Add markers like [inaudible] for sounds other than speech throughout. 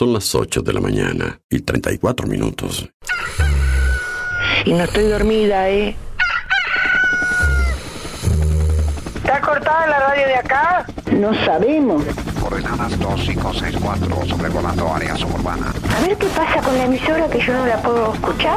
Son las 8 de la mañana y 34 minutos. Y no estoy dormida, ¿eh? ¿Está cortada la radio de acá? No sabemos. Coordenadas 2564, sobrevolando área suburbana. A ver qué pasa con la emisora que yo no la puedo escuchar.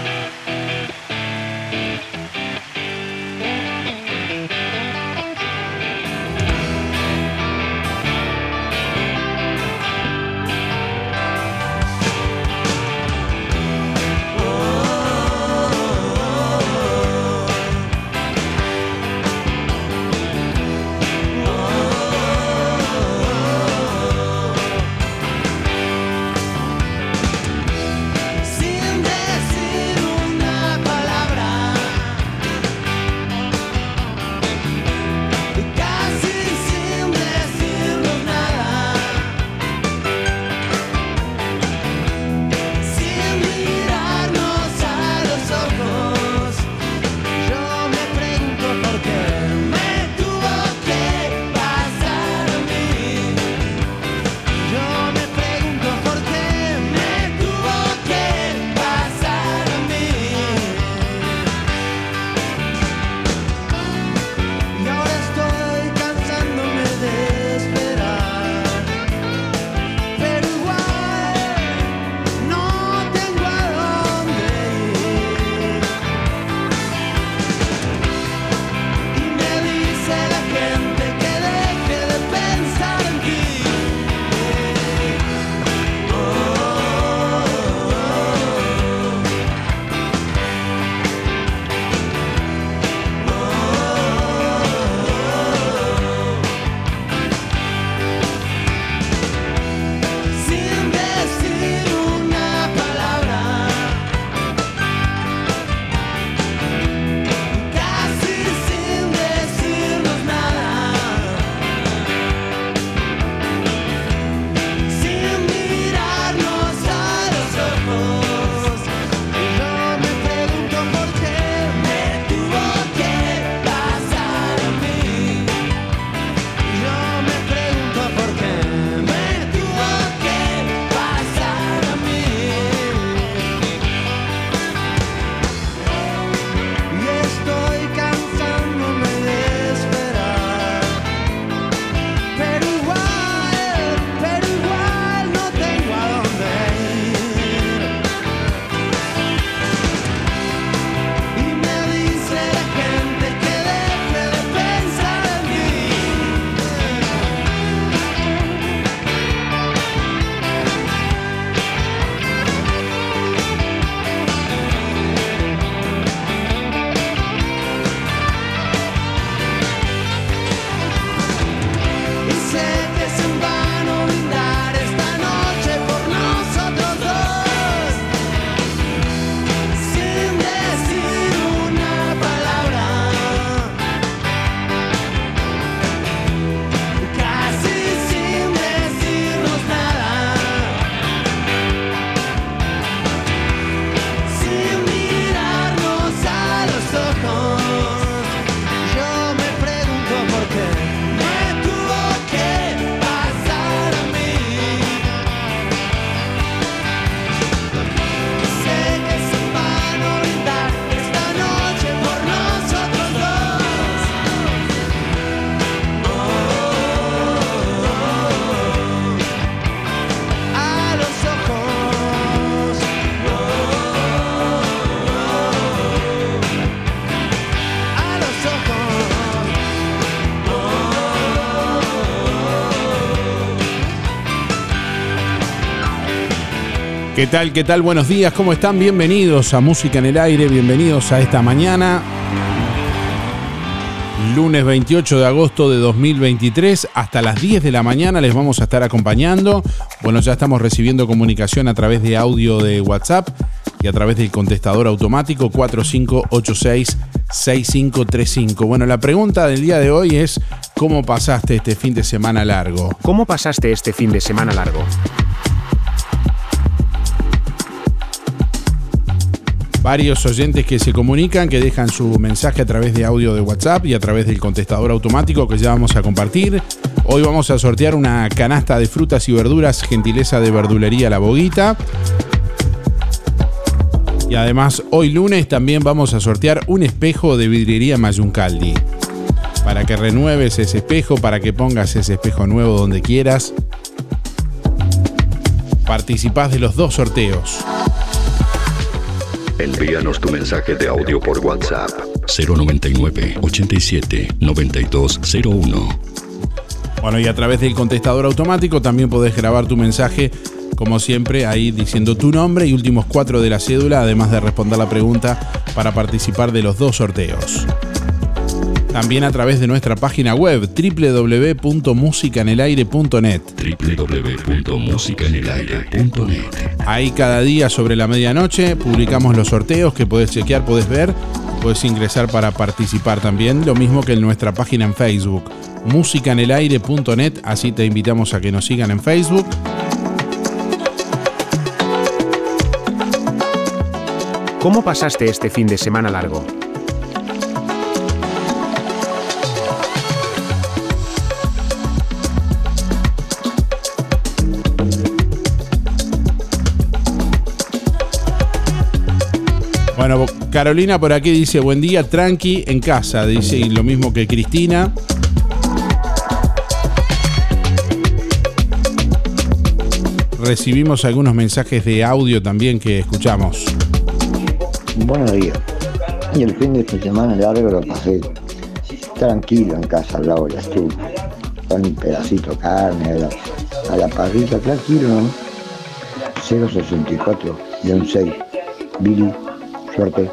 ¿Qué tal? ¿Qué tal? Buenos días, ¿cómo están? Bienvenidos a Música en el Aire, bienvenidos a esta mañana. Lunes 28 de agosto de 2023, hasta las 10 de la mañana les vamos a estar acompañando. Bueno, ya estamos recibiendo comunicación a través de audio de WhatsApp y a través del contestador automático 4586-6535. Bueno, la pregunta del día de hoy es, ¿cómo pasaste este fin de semana largo? ¿Cómo pasaste este fin de semana largo? Varios oyentes que se comunican, que dejan su mensaje a través de audio de WhatsApp y a través del contestador automático que ya vamos a compartir. Hoy vamos a sortear una canasta de frutas y verduras, gentileza de verdulería La Boguita. Y además, hoy lunes también vamos a sortear un espejo de vidriería Mayuncaldi. Para que renueves ese espejo, para que pongas ese espejo nuevo donde quieras. Participás de los dos sorteos. Envíanos tu mensaje de audio por WhatsApp 099 87 9201. Bueno, y a través del contestador automático también podés grabar tu mensaje, como siempre, ahí diciendo tu nombre y últimos cuatro de la cédula, además de responder la pregunta para participar de los dos sorteos. También a través de nuestra página web www.musicanelaire.net. www.musicanelaire.net. Ahí cada día sobre la medianoche publicamos los sorteos que podés chequear, podés ver, podés ingresar para participar también, lo mismo que en nuestra página en Facebook, musicanelaire.net, así te invitamos a que nos sigan en Facebook. ¿Cómo pasaste este fin de semana largo? Bueno, Carolina por aquí dice, buen día, tranqui, en casa, dice, y lo mismo que Cristina. Recibimos algunos mensajes de audio también que escuchamos. Buenos días. Y el fin de semana largo lo pasé tranquilo en casa al lado de la estufa. Con un pedacito de carne a la, a la parrilla, tranquilo, ¿no? 064 6 Billy Suerte.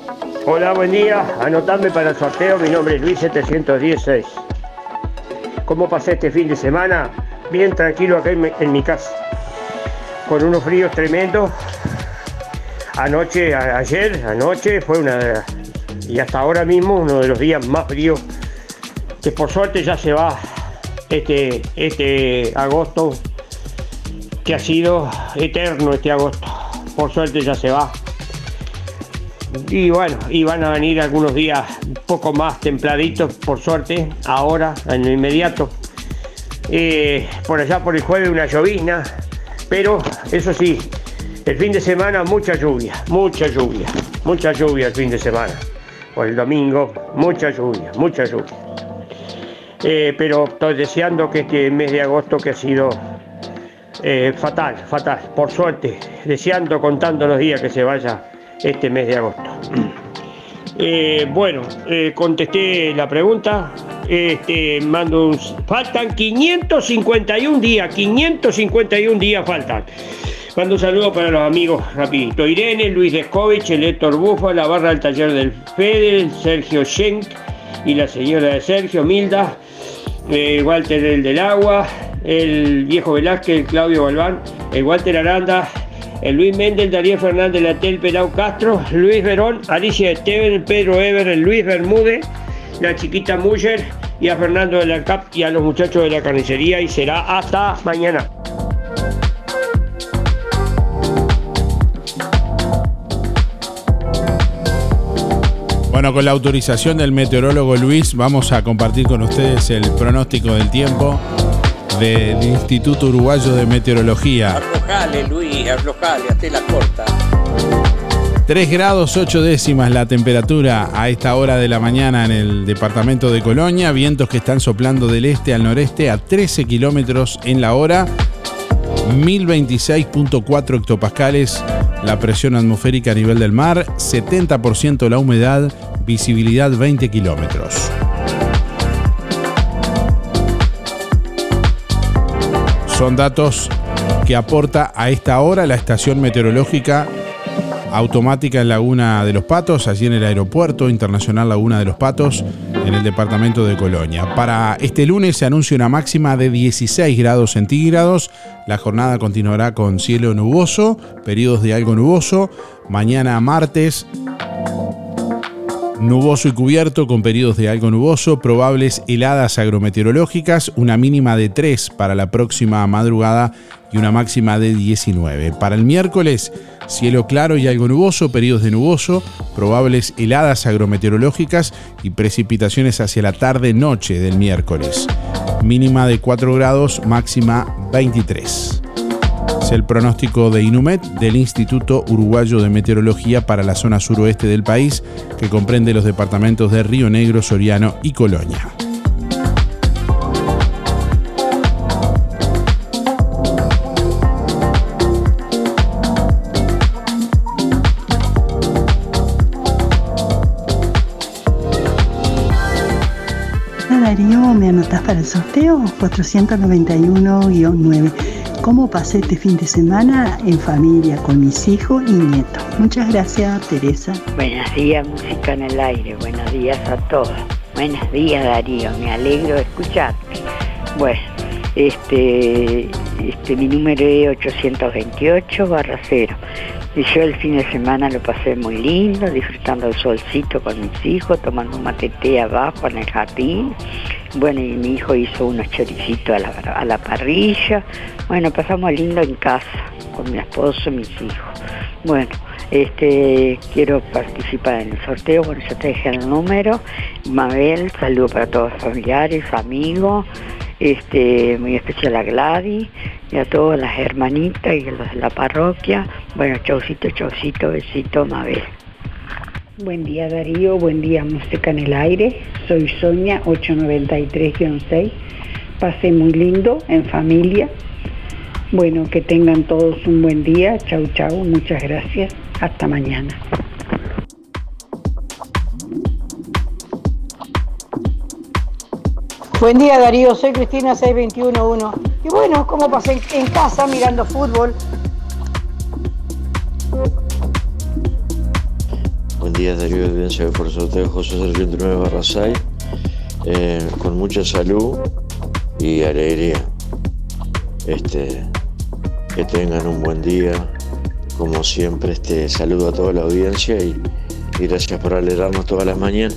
Hola, buen día. Anotadme para el sorteo. Mi nombre es Luis 716. ¿Cómo pasé este fin de semana? Bien tranquilo acá en mi, casa. Con unos fríos tremendos. Anoche, ayer, anoche fue una. Y hasta ahora mismo uno de los días más fríos. Que por suerte ya se va este, este agosto. Que ha sido eterno este agosto. Por suerte ya se va. Y bueno, y van a venir algunos días un poco más templaditos, por suerte, ahora, en lo inmediato. Eh, por allá por el jueves una llovizna, pero eso sí, el fin de semana mucha lluvia, mucha lluvia, mucha lluvia el fin de semana. Por el domingo, mucha lluvia, mucha lluvia. Eh, pero estoy deseando que este mes de agosto que ha sido eh, fatal, fatal, por suerte, deseando, contando los días que se vaya este mes de agosto. [clears throat] Eh, bueno, eh, contesté la pregunta. Este, mando un- faltan 551 días, 551 días faltan. Mando un saludo para los amigos, rapidito. Irene, Luis Descovich, el Héctor Bufa, la barra del taller del Fede, Sergio Schenk y la señora de Sergio, Milda, eh, Walter el del Agua, el viejo Velázquez, el Claudio Galván, el Walter Aranda, Luis Méndez, Darío Fernández, el Atel Pelau Castro, Luis Verón, Alicia Esteban, el Pedro Ever, Luis Bermúdez, la chiquita Muller y a Fernando de la CAP y a los muchachos de la carnicería y será hasta mañana. Bueno, con la autorización del meteorólogo Luis, vamos a compartir con ustedes el pronóstico del tiempo del Instituto Uruguayo de Meteorología. Aflojale, Luis, aflojale, hazte la corta. 3 grados 8 décimas la temperatura a esta hora de la mañana en el departamento de Colonia. Vientos que están soplando del este al noreste a 13 kilómetros en la hora. 1026.4 hectopascales la presión atmosférica a nivel del mar. 70% la humedad. Visibilidad 20 kilómetros. Son datos que aporta a esta hora la estación meteorológica automática en Laguna de los Patos, allí en el Aeropuerto Internacional Laguna de los Patos, en el departamento de Colonia. Para este lunes se anuncia una máxima de 16 grados centígrados. La jornada continuará con cielo nuboso, periodos de algo nuboso. Mañana martes Nuboso y cubierto con periodos de algo nuboso, probables heladas agrometeorológicas, una mínima de 3 para la próxima madrugada y una máxima de 19. Para el miércoles, cielo claro y algo nuboso, periodos de nuboso, probables heladas agrometeorológicas y precipitaciones hacia la tarde-noche del miércoles. Mínima de 4 grados, máxima 23. Es el pronóstico de Inumet del Instituto Uruguayo de Meteorología para la zona suroeste del país, que comprende los departamentos de Río Negro, Soriano y Colonia. Darío, ¿me anotás para el sorteo? 491-9. ¿Cómo pasé este fin de semana en familia con mis hijos y nietos? Muchas gracias, Teresa. Buenos días, música en el aire. Buenos días a todos. Buenos días, Darío. Me alegro de escucharte. Bueno, este, este mi número es 828 barra 0. Y yo el fin de semana lo pasé muy lindo, disfrutando el solcito con mis hijos, tomando un matete abajo en el jardín. Bueno, y mi hijo hizo unos choricitos a la, a la parrilla. Bueno, pasamos lindo en casa, con mi esposo y mis hijos. Bueno, este, quiero participar en el sorteo, bueno, ya te dejé el número. Mabel, saludo para todos los familiares, amigos, este, muy especial a Gladys y a todas las hermanitas y a los de la parroquia. Bueno, chaucito, chaucito, besito, Mabel. Buen día Darío, buen día Música en el Aire. Soy Sonia 893-6. Pasé muy lindo en familia. Bueno, que tengan todos un buen día. Chau, chau. Muchas gracias. Hasta mañana. Buen día Darío, soy Cristina 6211. Y bueno, como pasé en casa mirando fútbol. Buen día Darío, de Fuerza de José Sergio 9 barra 6, eh, con mucha salud y alegría. Este, que tengan un buen día. Como siempre, este, saludo a toda la audiencia y, y gracias por alegrarnos todas las mañanas.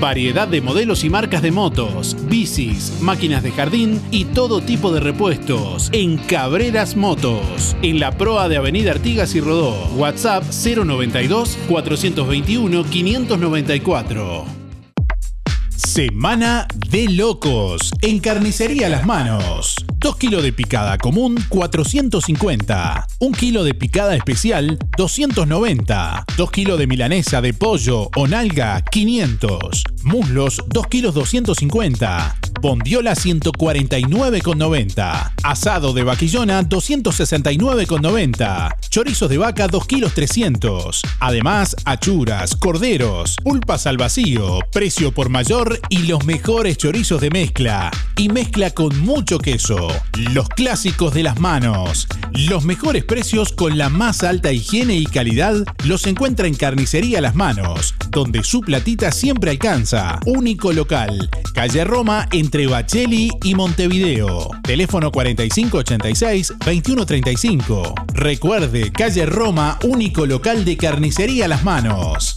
Variedad de modelos y marcas de motos, bicis, máquinas de jardín y todo tipo de repuestos en Cabreras Motos, en la proa de Avenida Artigas y Rodó. WhatsApp 092 421 594. Semana de locos en Carnicería Las Manos. 2 kilos de picada común 450. 1 kilo de picada especial 290. 2 kilos de milanesa de pollo o nalga 500. Muslos 2 kilos 250. Bondiola 149,90. Asado de vaquillona 269,90. Chorizos de vaca 2 kilos 300. Además, achuras, corderos, pulpas al vacío, precio por mayor y los mejores chorizos de mezcla. Y mezcla con mucho queso. Los clásicos de las manos. Los mejores precios con la más alta higiene y calidad los encuentra en Carnicería Las Manos, donde su platita siempre alcanza. Único local. Calle Roma entre Bacheli y Montevideo. Teléfono 4586-2135. Recuerde, calle Roma, único local de carnicería Las Manos.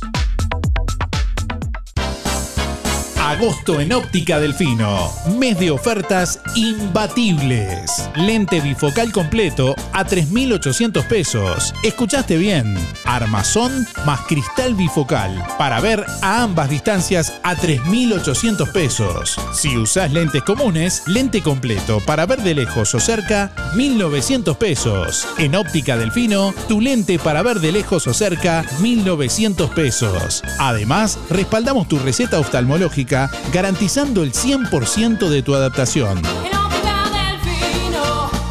Agosto en Óptica Delfino. Mes de ofertas imbatibles. Lente bifocal completo a 3.800 pesos. ¿Escuchaste bien? Armazón más cristal bifocal. Para ver a ambas distancias a 3.800 pesos. Si usás lentes comunes, lente completo para ver de lejos o cerca, 1.900 pesos. En Óptica Delfino, tu lente para ver de lejos o cerca, 1.900 pesos. Además, respaldamos tu receta oftalmológica garantizando el 100% de tu adaptación.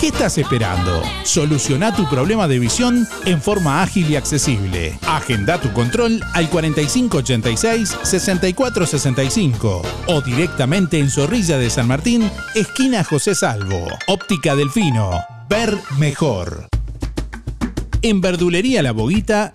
¿Qué estás esperando? Soluciona tu problema de visión en forma ágil y accesible. Agenda tu control al 4586-6465 o directamente en Zorrilla de San Martín, esquina José Salvo. Óptica Delfino. Ver mejor. En Verdulería La Boguita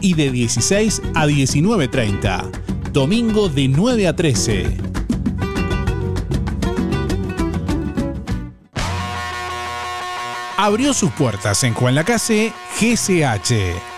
y de 16 a 19.30. Domingo de 9 a 13. Abrió sus puertas en Juan Lacase GCH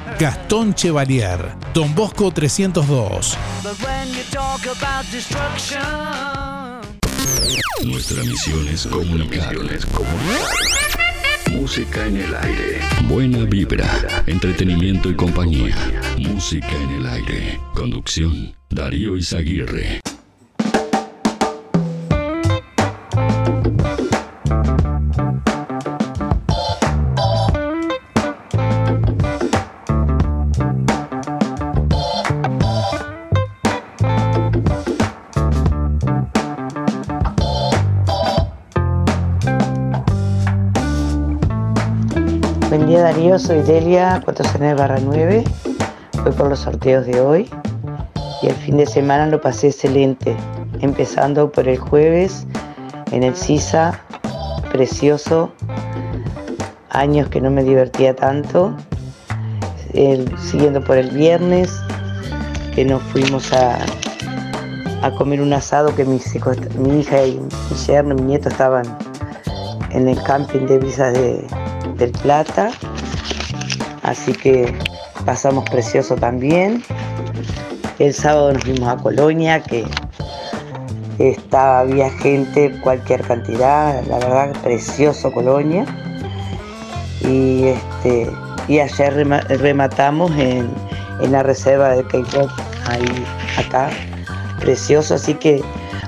Gastón Chevalier, Don Bosco 302. Nuestra misión es comunicar. Música en el aire. Buena vibra, entretenimiento y compañía. Música en el aire. Conducción, Darío Izaguirre. Darío, soy Delia 409 Voy por los sorteos de hoy. Y el fin de semana lo pasé excelente, empezando por el jueves en el CISA, precioso, años que no me divertía tanto, siguiendo por el viernes, que nos fuimos a, a comer un asado que mi hija y mi yerno, mi nieto estaban en el camping de Visas de, del Plata así que pasamos precioso también. El sábado nos fuimos a Colonia, que estaba, había gente, cualquier cantidad, la verdad, precioso Colonia. Y, este, y ayer rematamos en, la reserva de K-Pop, acá, precioso, así que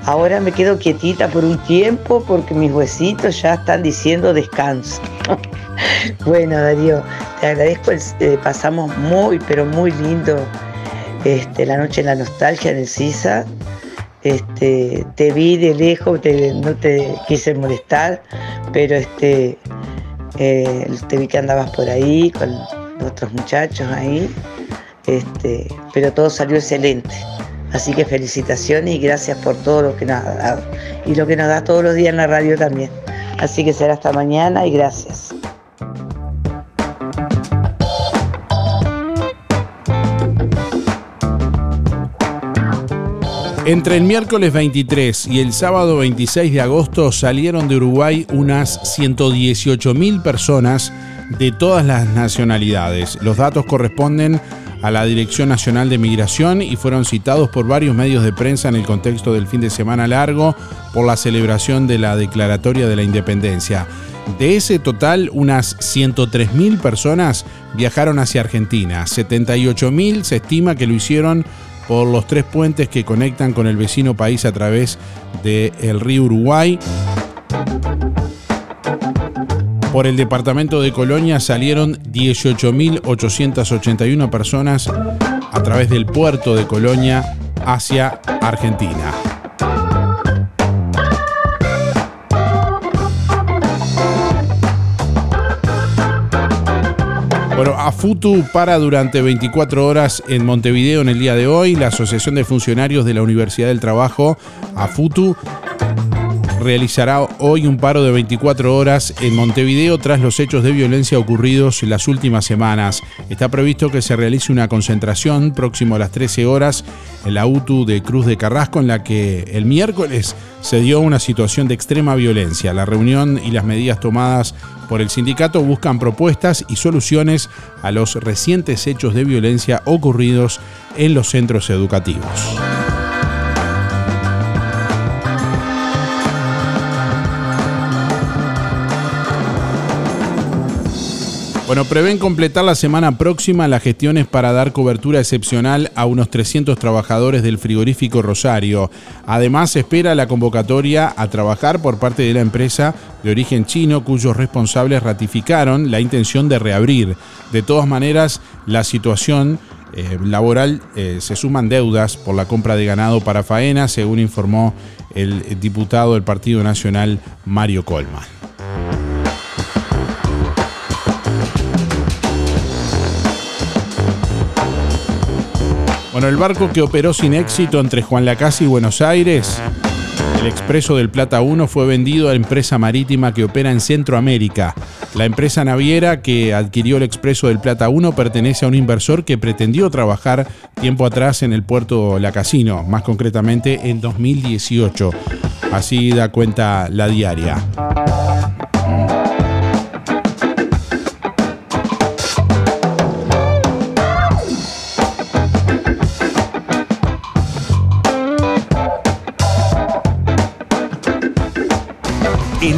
ahora me quedo quietita por un tiempo porque mis huesitos ya están diciendo descanso. [laughs] bueno, Darío, te agradezco, eh, pasamos muy, pero muy lindo este, la noche en la nostalgia en el CISA. Este, te vi de lejos, no te quise molestar, pero este, eh, te vi que andabas por ahí con otros muchachos ahí, este, pero todo salió excelente. Así que felicitaciones y gracias por todo lo que nos ha dado y lo que nos da todos los días en la radio también. Así que será hasta mañana y gracias. Entre el miércoles 23 y el sábado 26 de agosto salieron de Uruguay unas 118 mil personas de todas las nacionalidades. Los datos corresponden a la Dirección Nacional de Migración y fueron citados por varios medios de prensa en el contexto del fin de semana largo por la celebración de la Declaratoria de la Independencia. De ese total, unas 103.000 personas viajaron hacia Argentina. 78.000 se estima que lo hicieron por los tres puentes que conectan con el vecino país a través del río Uruguay. Por el departamento de Colonia salieron 18.881 personas a través del puerto de Colonia hacia Argentina. Bueno, AFUTU para durante 24 horas en Montevideo en el día de hoy. La Asociación de Funcionarios de la Universidad del Trabajo, AFUTU, realizará hoy un paro de 24 horas en Montevideo tras los hechos de violencia ocurridos las últimas semanas. Está previsto que se realice una concentración próximo a las 13 horas en la UTU de Cruz de Carrasco, en la que el miércoles se dio una situación de extrema violencia. La reunión y las medidas tomadas por el sindicato buscan propuestas y soluciones a los recientes hechos de violencia ocurridos en los centros educativos. Bueno, prevén completar la semana próxima las gestiones para dar cobertura excepcional a unos 300 trabajadores del frigorífico Rosario. Además, se espera la convocatoria a trabajar por parte de la empresa de origen chino, cuyos responsables ratificaron la intención de reabrir. De todas maneras, la situación eh, laboral eh, se suman deudas por la compra de ganado para faena, según informó el diputado del Partido Nacional, Mario Colman. Bueno, el barco que operó sin éxito entre Juan Lacase y Buenos Aires, el Expreso del Plata 1, fue vendido a empresa marítima que opera en Centroamérica. La empresa naviera que adquirió el Expreso del Plata 1 pertenece a un inversor que pretendió trabajar tiempo atrás en el puerto La Casino, más concretamente en 2018. Así da cuenta la diaria.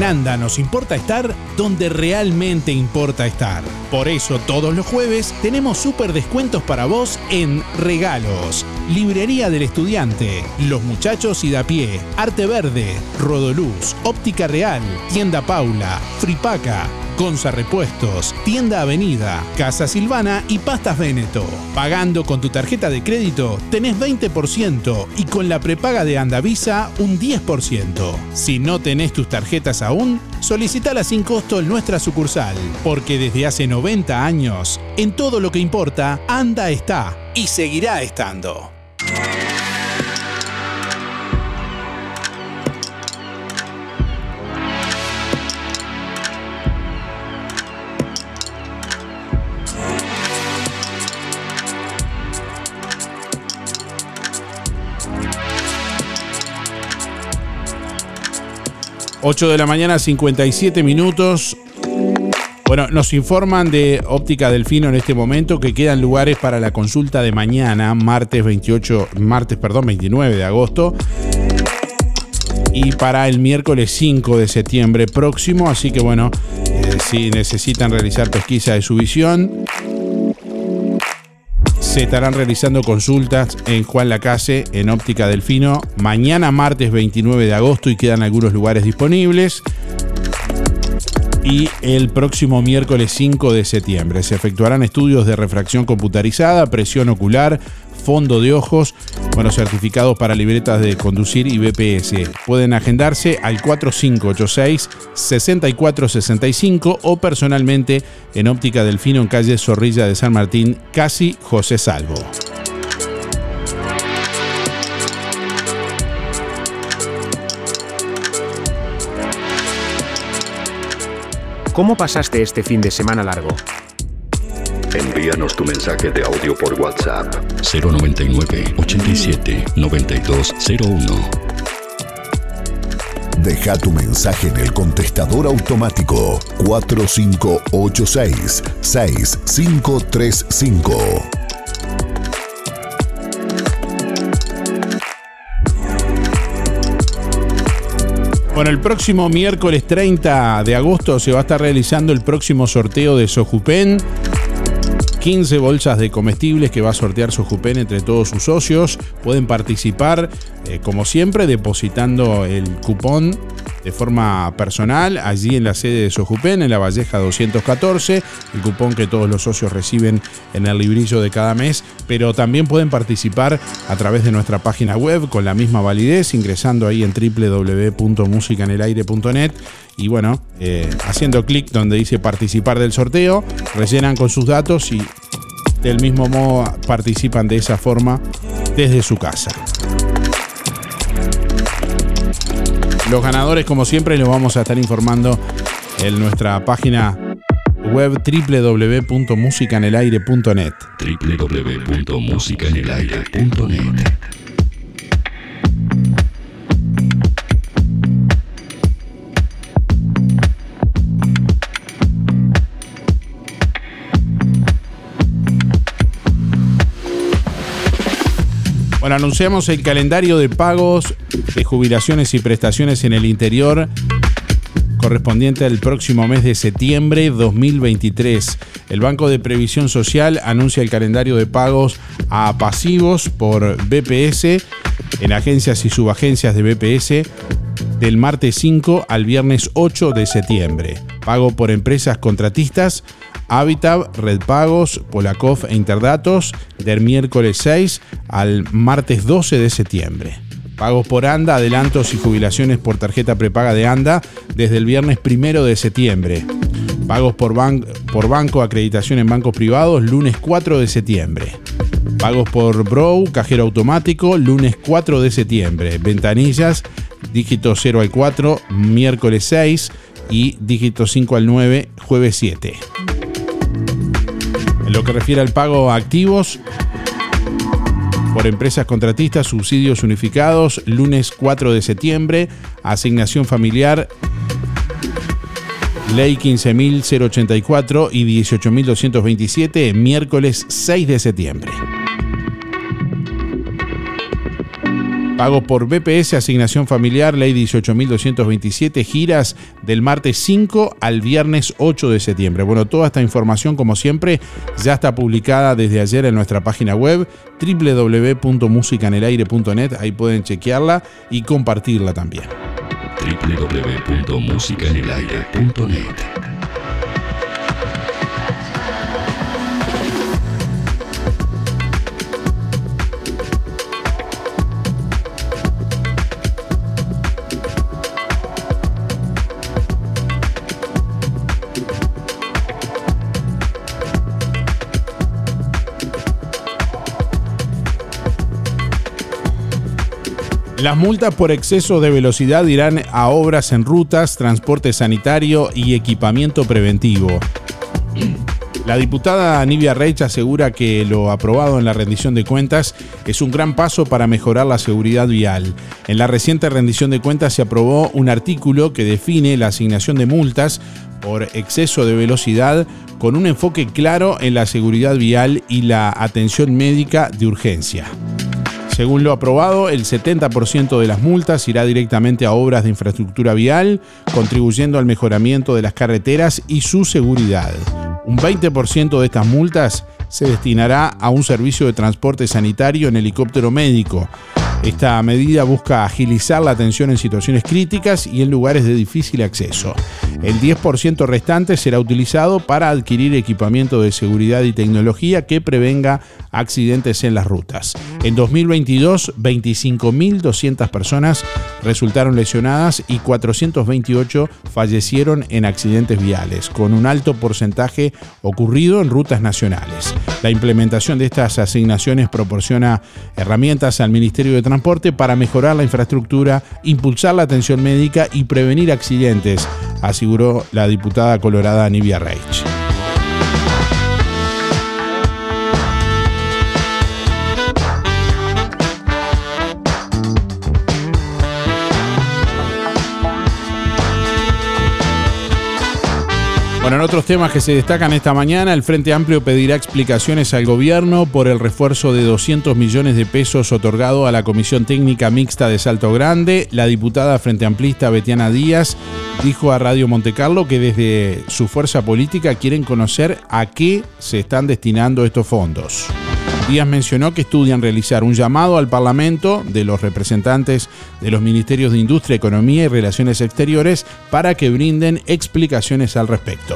Nos importa estar donde realmente importa estar. Por eso todos los jueves tenemos súper descuentos para vos en regalos. Librería del Estudiante, Los Muchachos y da pie, Arte Verde, Rodoluz, Óptica Real, Tienda Paula, Fripaca, Gonza Repuestos, Tienda Avenida, Casa Silvana y Pastas Veneto. Pagando con tu tarjeta de crédito tenés 20% y con la prepaga de Andavisa un 10%. Si no tenés tus tarjetas aún, solicitala sin costo en nuestra sucursal, porque desde hace 90 años, en todo lo que importa, Anda está y seguirá estando. ...8 de la mañana, 57 minutos... Bueno, nos informan de Óptica Delfino en este momento que quedan lugares para la consulta de mañana, martes 28, martes, perdón, 29 de agosto. Y para el miércoles 5 de septiembre próximo, así que bueno, eh, si necesitan realizar pesquisa de su visión, se estarán realizando consultas en Juan Lacase, en Óptica Delfino, mañana martes 29 de agosto y quedan algunos lugares disponibles y el próximo miércoles 5 de septiembre. Se efectuarán estudios de refracción computarizada, presión ocular, fondo de ojos, bueno, certificados para libretas de conducir y BPS. Pueden agendarse al 4586-6465 o personalmente en Óptica Delfino en calle Zorrilla de San Martín, casi José Salvo. ¿Cómo pasaste este fin de semana largo? Envíanos tu mensaje de audio por WhatsApp 099 87 9201. Deja tu mensaje en el contestador automático 4586 6535. Bueno, el próximo miércoles 30 de agosto se va a estar realizando el próximo sorteo de Sojupen. 15 bolsas de comestibles que va a sortear Sojupen entre todos sus socios. Pueden participar, eh, como siempre, depositando el cupón de forma personal allí en la sede de Sojupen, en la Valleja 214, el cupón que todos los socios reciben en el librillo de cada mes, pero también pueden participar a través de nuestra página web con la misma validez, ingresando ahí en www.musicanelaire.net y bueno, eh, haciendo clic donde dice participar del sorteo, rellenan con sus datos y del mismo modo participan de esa forma desde su casa. Los ganadores, como siempre, los vamos a estar informando en nuestra página web www.musicanelaire.net. anunciamos el calendario de pagos de jubilaciones y prestaciones en el interior correspondiente al próximo mes de septiembre 2023. El Banco de Previsión Social anuncia el calendario de pagos a pasivos por BPS en agencias y subagencias de BPS del martes 5 al viernes 8 de septiembre. Pago por empresas contratistas Habitat, Red Pagos, Polakov e Interdatos del miércoles 6 al martes 12 de septiembre. Pagos por ANDA, adelantos y jubilaciones por tarjeta prepaga de ANDA desde el viernes 1 de septiembre. Pagos por, por banco, acreditación en bancos privados, lunes 4 de septiembre. Pagos por Brow, cajero automático, lunes 4 de septiembre. Ventanillas, dígito 0 al 4, miércoles 6 y dígito 5 al 9, jueves 7. En lo que refiere al pago a activos por empresas contratistas, subsidios unificados, lunes 4 de septiembre, asignación familiar, ley 15.084 y 18.227, miércoles 6 de septiembre. Pago por BPS, asignación familiar, ley 18.227, giras del martes 5 al viernes 8 de septiembre. Bueno, toda esta información, como siempre, ya está publicada desde ayer en nuestra página web www.musicanelaire.net. Ahí pueden chequearla y compartirla también. www.musicanelaire.net Las multas por exceso de velocidad irán a obras en rutas, transporte sanitario y equipamiento preventivo. La diputada Nivia Reich asegura que lo aprobado en la rendición de cuentas es un gran paso para mejorar la seguridad vial. En la reciente rendición de cuentas se aprobó un artículo que define la asignación de multas por exceso de velocidad con un enfoque claro en la seguridad vial y la atención médica de urgencia. Según lo aprobado, el 70% de las multas irá directamente a obras de infraestructura vial, contribuyendo al mejoramiento de las carreteras y su seguridad. Un 20% de estas multas se destinará a un servicio de transporte sanitario en helicóptero médico. Esta medida busca agilizar la atención en situaciones críticas y en lugares de difícil acceso. El 10% restante será utilizado para adquirir equipamiento de seguridad y tecnología que prevenga accidentes en las rutas. En 2022, 25.200 personas resultaron lesionadas y 428 fallecieron en accidentes viales, con un alto porcentaje ocurrido en rutas nacionales. La implementación de estas asignaciones proporciona herramientas al Ministerio de Transporte para mejorar la infraestructura, impulsar la atención médica y prevenir accidentes, aseguró la diputada colorada Nivia Reich. Bueno, en otros temas que se destacan esta mañana, el Frente Amplio pedirá explicaciones al gobierno por el refuerzo de 200 millones de pesos otorgado a la Comisión Técnica Mixta de Salto Grande. La diputada Frente Amplista Betiana Díaz dijo a Radio Montecarlo que desde su fuerza política quieren conocer a qué se están destinando estos fondos. Díaz mencionó que estudian realizar un llamado al Parlamento de los representantes de los Ministerios de Industria, Economía y Relaciones Exteriores para que brinden explicaciones al respecto.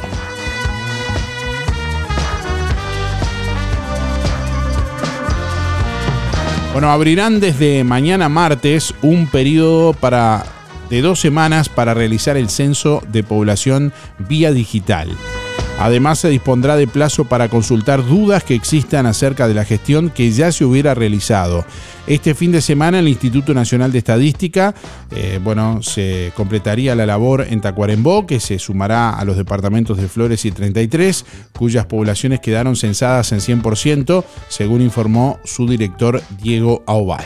Bueno, abrirán desde mañana martes un periodo para, de dos semanas para realizar el censo de población vía digital. Además, se dispondrá de plazo para consultar dudas que existan acerca de la gestión que ya se hubiera realizado. Este fin de semana el Instituto Nacional de Estadística, eh, bueno, se completaría la labor en Tacuarembó, que se sumará a los departamentos de Flores y 33, cuyas poblaciones quedaron censadas en 100%, según informó su director Diego Aubal.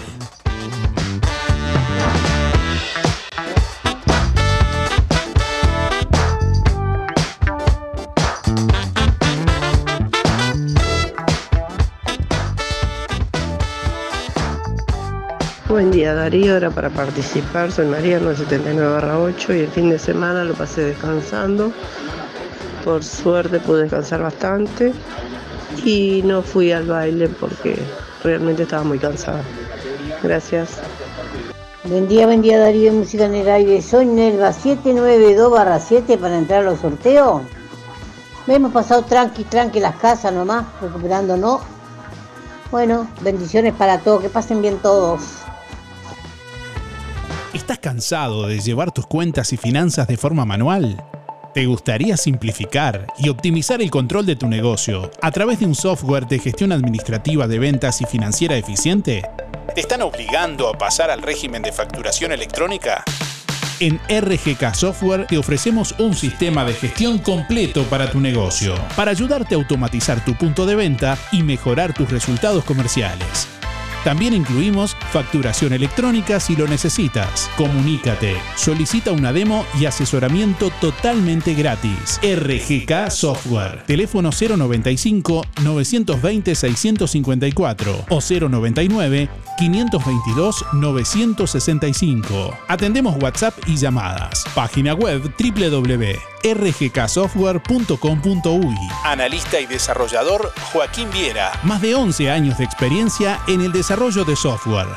Buen día Darío, era para participar, soy María 979-8 y el fin de semana lo pasé descansando. Por suerte pude descansar bastante y no fui al baile porque realmente estaba muy cansada. Gracias. Buen día, buen día Darío, música en el aire. Soy Nelva 792-7 para entrar a los sorteos. Hemos pasado tranqui, tranqui las casas nomás, recuperando no. Bueno, bendiciones para todos, que pasen bien todos. ¿Estás cansado de llevar tus cuentas y finanzas de forma manual? ¿Te gustaría simplificar y optimizar el control de tu negocio a través de un software de gestión administrativa de ventas y financiera eficiente? ¿Te están obligando a pasar al régimen de facturación electrónica? En RGK Software te ofrecemos un sistema de gestión completo para tu negocio, para ayudarte a automatizar tu punto de venta y mejorar tus resultados comerciales. También incluimos facturación electrónica si lo necesitas. Comunícate, solicita una demo y asesoramiento totalmente gratis. RGK Software. Teléfono 095 920 654 o 099 522 965. Atendemos WhatsApp y llamadas. Página web www.rgksoftware.com.uy. Analista y desarrollador Joaquín Viera. Más de 11 años de experiencia en el desarrollo de software.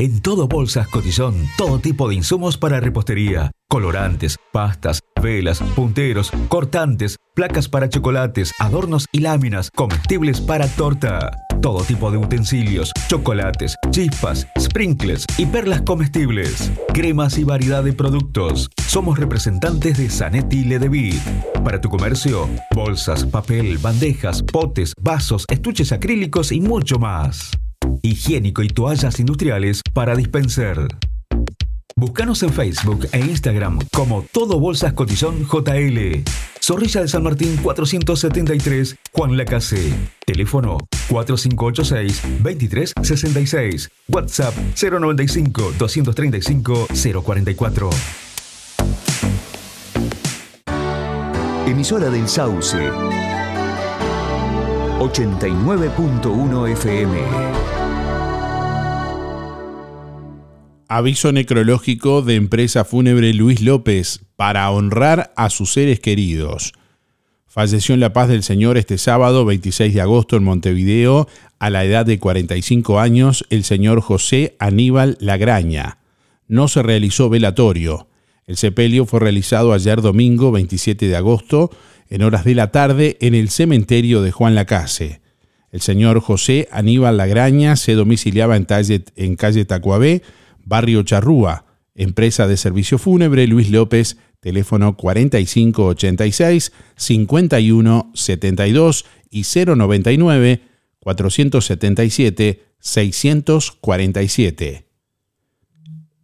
En todo Bolsas Cotizón, todo tipo de insumos para repostería, colorantes, pastas, velas, punteros, cortantes, placas para chocolates, adornos y láminas, comestibles para torta. Todo tipo de utensilios, chocolates, chispas, sprinkles y perlas comestibles. Cremas y variedad de productos. Somos representantes de Zanetti Ledevit. Para tu comercio, bolsas, papel, bandejas, potes, vasos, estuches acrílicos y mucho más. Higiénico y toallas industriales para dispenser. Búscanos en Facebook e Instagram como Todo Bolsas Cotizón JL. Zorrilla de San Martín 473, Juan Lacase. Teléfono 4586-2366. WhatsApp 095-235-044. Emisora del Sauce. 89.1 FM. Aviso necrológico de empresa fúnebre Luis López para honrar a sus seres queridos. Falleció en La Paz del Señor este sábado 26 de agosto en Montevideo a la edad de 45 años el señor José Aníbal Lagraña. No se realizó velatorio. El sepelio fue realizado ayer domingo 27 de agosto en horas de la tarde en el cementerio de Juan Lacase. El señor José Aníbal Lagraña se domiciliaba en, en calle Tacuabé, barrio Charrúa, empresa de servicio fúnebre Luis López, teléfono 4586 5172 y 099 477 647.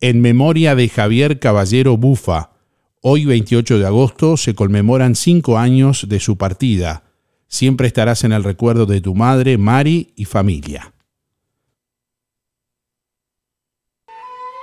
En memoria de Javier Caballero Bufa, Hoy 28 de agosto se conmemoran cinco años de su partida. Siempre estarás en el recuerdo de tu madre, Mari y familia.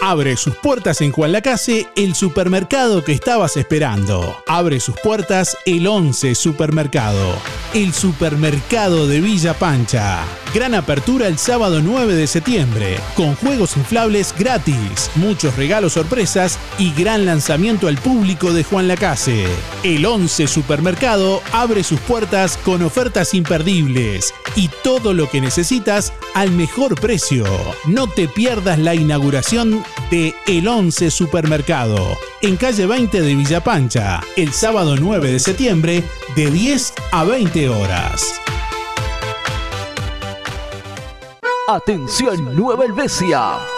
Abre sus puertas en Juan Lacase, el supermercado que estabas esperando. Abre sus puertas el 11 Supermercado, el supermercado de Villa Pancha. Gran apertura el sábado 9 de septiembre, con juegos inflables gratis, muchos regalos sorpresas y gran lanzamiento al público de Juan Lacase. El 11 Supermercado abre sus puertas con ofertas imperdibles y todo lo que necesitas al mejor precio. No te pierdas la inauguración de El 11 Supermercado, en calle 20 de Villa Pancha, el sábado 9 de septiembre, de 10 a 20 horas. Atención Nueva Helvecia.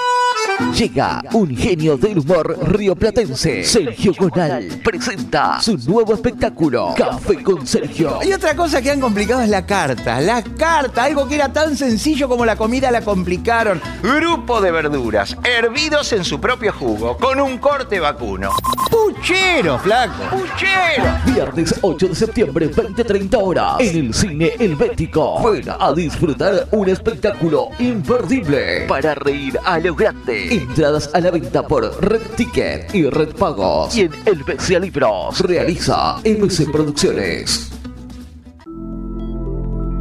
Llega un genio del humor rioplatense. Sergio Gonal presenta su nuevo espectáculo, Café con Sergio. Hay otra cosa que han complicado es la carta. La carta, algo que era tan sencillo como la comida la complicaron. Grupo de verduras, hervidos en su propio jugo, con un corte vacuno. ¡Puchero, flaco! ¡Puchero! Viernes 8 de septiembre, 20-30 horas, en el Cine Helvético. Ven a disfrutar un espectáculo imperdible para reír a lo grande. Entradas a la venta por Red Ticket y Red Pagos. Y en Helvecia Libros. Realiza MC Producciones.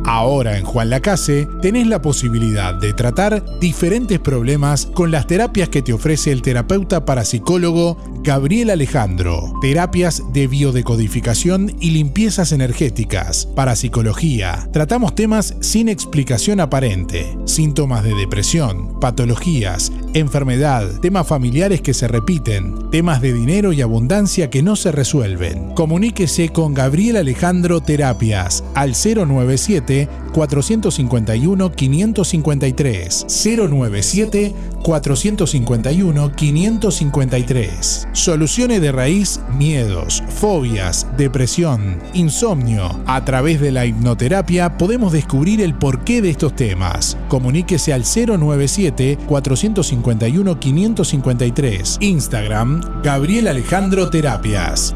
Ahora en Juan Lacase tenés la posibilidad de tratar diferentes problemas con las terapias que te ofrece el terapeuta parapsicólogo Gabriel Alejandro. Terapias de biodecodificación y limpiezas energéticas. Parapsicología. Tratamos temas sin explicación aparente. Síntomas de depresión, patologías, enfermedad, temas familiares que se repiten, temas de dinero y abundancia que no se resuelven. Comuníquese con Gabriel Alejandro Terapias al 097 451 553 097 451 553 Soluciones de raíz, miedos, fobias, depresión, insomnio. A través de la hipnoterapia podemos descubrir el porqué de estos temas. Comuníquese al 097 451 553 Instagram Gabriel Alejandro Terapias.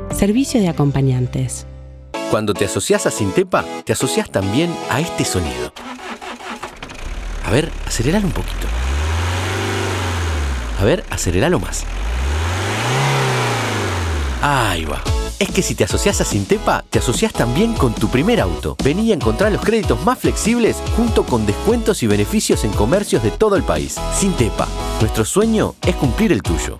servicio de acompañantes. Cuando te asocias a Sintepa, te asocias también a este sonido. A ver, aceleralo un poquito. A ver, aceleralo más. Ahí va. Es que si te asocias a Sintepa, te asocias también con tu primer auto. Vení a encontrar los créditos más flexibles junto con descuentos y beneficios en comercios de todo el país. Sintepa, nuestro sueño es cumplir el tuyo.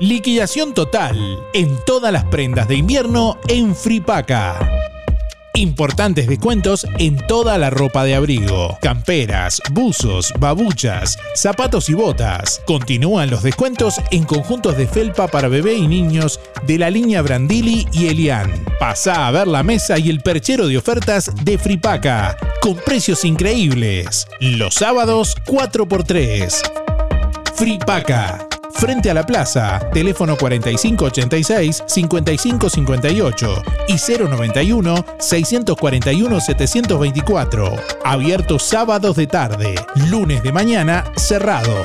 Liquidación total en todas las prendas de invierno en Fripaca. Importantes descuentos en toda la ropa de abrigo, camperas, buzos, babuchas, zapatos y botas. Continúan los descuentos en conjuntos de felpa para bebé y niños de la línea Brandili y Elian. Pasa a ver la mesa y el perchero de ofertas de Fripaca, con precios increíbles. Los sábados 4x3. Fripaca. Frente a la plaza, teléfono 4586-5558 y 091-641-724. Abierto sábados de tarde, lunes de mañana cerrado.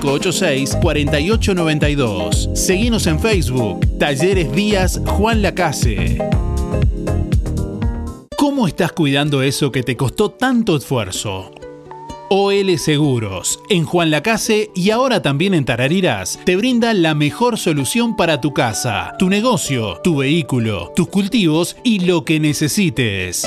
4892. Seguinos en Facebook. Talleres Díaz Juan Lacase. ¿Cómo estás cuidando eso que te costó tanto esfuerzo? OL Seguros, en Juan Lacase y ahora también en Tarariras, te brinda la mejor solución para tu casa, tu negocio, tu vehículo, tus cultivos y lo que necesites.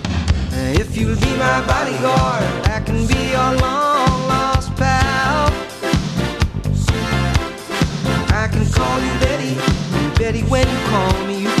If you'll be my bodyguard, I can be your long lost pal. I can call you Betty, Betty, when you call me, you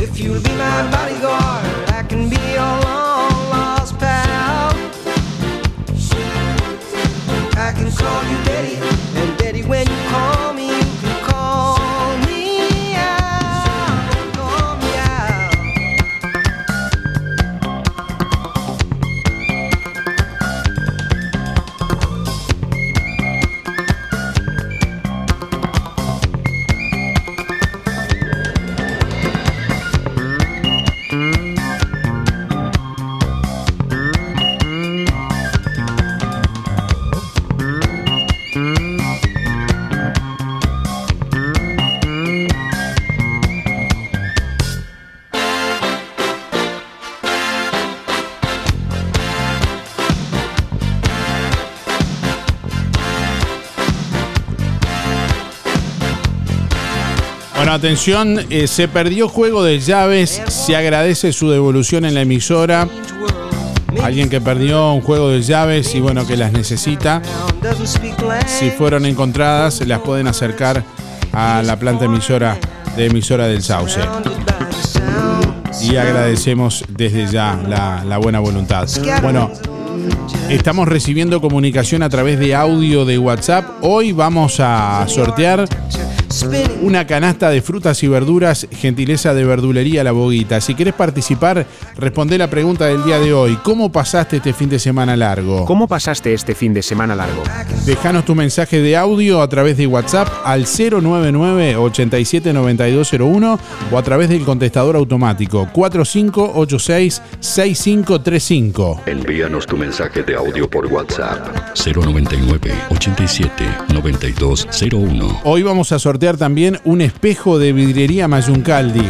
If you'll be my bodyguard, I can be your long lost pal. I can call you Betty, Bueno, atención, eh, se perdió juego de llaves, se agradece su devolución en la emisora. Alguien que perdió un juego de llaves y bueno, que las necesita. Si fueron encontradas, las pueden acercar a la planta emisora de emisora del Sauce. Y agradecemos desde ya la buena voluntad. Bueno, estamos recibiendo comunicación a través de audio de WhatsApp. Hoy vamos a sortear una canasta de frutas y verduras, gentileza de verdulería La Boguita. Si querés participar, responde la pregunta del día de hoy. ¿Cómo pasaste este fin de semana largo? ¿Cómo pasaste este fin de semana largo? Déjanos tu mensaje de audio a través de WhatsApp al 099-879201 o a través del contestador automático 4586-6535. Envíanos tu mensaje de audio por WhatsApp 099 87 9201. Hoy vamos a sortear también un espejo de vidriería Mayuncaldi.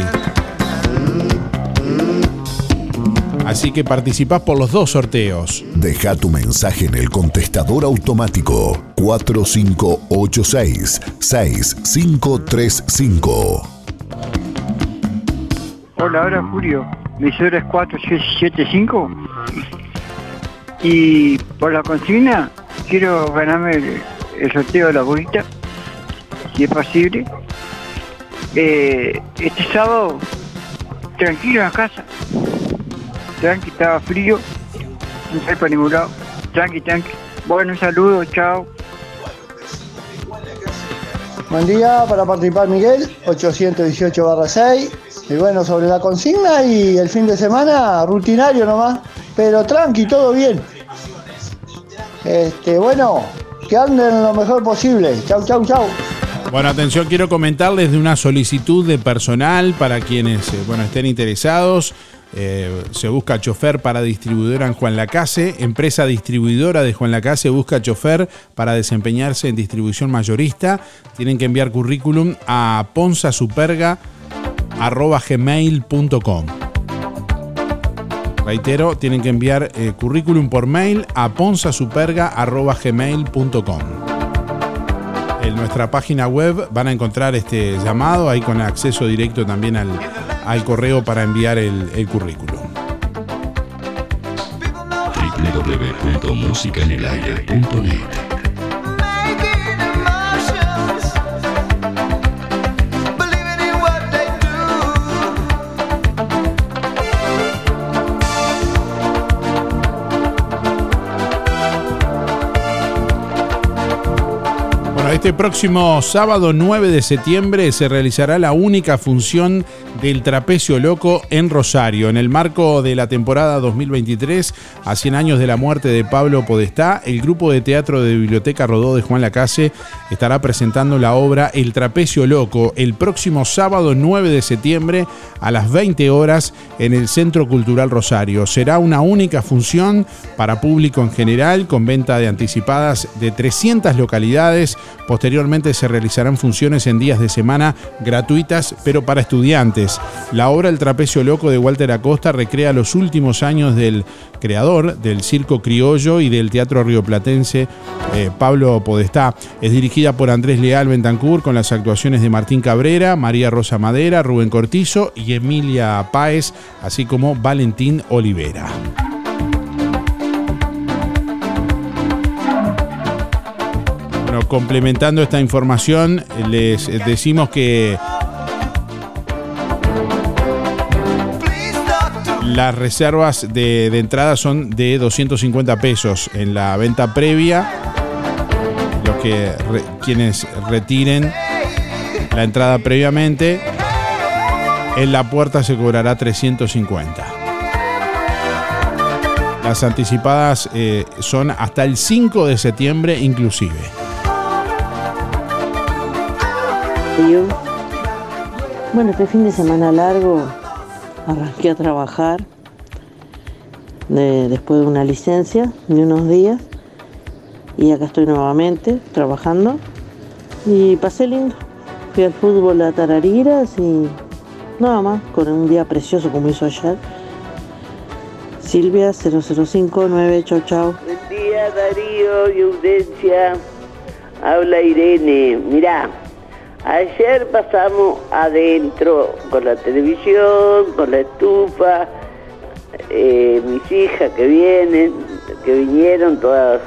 Así que participás por los dos sorteos. Deja tu mensaje en el contestador automático 4586-6535. Hola, ahora Julio. Mi cero es 4675. Y por la consigna quiero ganarme el, el sorteo de la bolita, si es posible. Eh, este sábado, tranquilo en la casa. Tranqui, estaba frío. No sé para ningún lado. Tranqui, tranqui. Bueno, un saludo, chao. Buen día para participar Miguel, 818 barra 6. Y bueno, sobre la consigna y el fin de semana, rutinario nomás. Pero tranqui, todo bien. Este, bueno, que anden lo mejor posible. Chau, chau, chau. Bueno, atención, quiero comentarles de una solicitud de personal para quienes eh, bueno, estén interesados. Eh, se busca chofer para distribuidora en Juan Lacase. Empresa distribuidora de Juan Lacase busca chofer para desempeñarse en distribución mayorista. Tienen que enviar currículum a ponzasuperga.gmail.com Reitero, tienen que enviar eh, currículum por mail a ponzasuperga.gmail.com En nuestra página web van a encontrar este llamado, ahí con acceso directo también al, al correo para enviar el, currículum. www.musicaenelaire.net este próximo sábado 9 de septiembre se realizará la única función del Trapecio Loco en Rosario. En el marco de la temporada 2023, a 100 años de la muerte de Pablo Podestá, el grupo de teatro de Biblioteca Rodó de Juan Lacase estará presentando la obra El Trapecio Loco el próximo sábado 9 de septiembre a las 20 horas en el Centro Cultural Rosario. Será una única función para público en general con venta de anticipadas de 300 localidades. Posteriormente se realizarán funciones en días de semana gratuitas, pero para estudiantes. La obra El Trapecio Loco de Walter Acosta recrea los últimos años del creador del circo criollo y del teatro rioplatense eh, Pablo Podestá. Es dirigida por Andrés Leal Bentancur con las actuaciones de Martín Cabrera, María Rosa Madera, Rubén Cortizo y Emilia Páez, así como Valentín Olivera. Bueno, complementando esta información, les decimos que las reservas de, entrada son de 250 pesos en la venta previa. Los que re- quienes retiren la entrada previamente, en la puerta se cobrará 350. Las anticipadas eh, son hasta el 5 de septiembre inclusive. Bueno, este fin de semana largo arranqué a trabajar de- después de una licencia de unos días y acá estoy nuevamente trabajando y pasé lindo. Fui al fútbol a Tarariras y nada más, con un día precioso como hizo ayer. Silvia 0059, chau chau. Buen día Darío y audiencia. Habla Irene. Mirá, Ayer pasamos adentro con la televisión, con la estufa, eh, mis hijas que vienen, que vinieron todas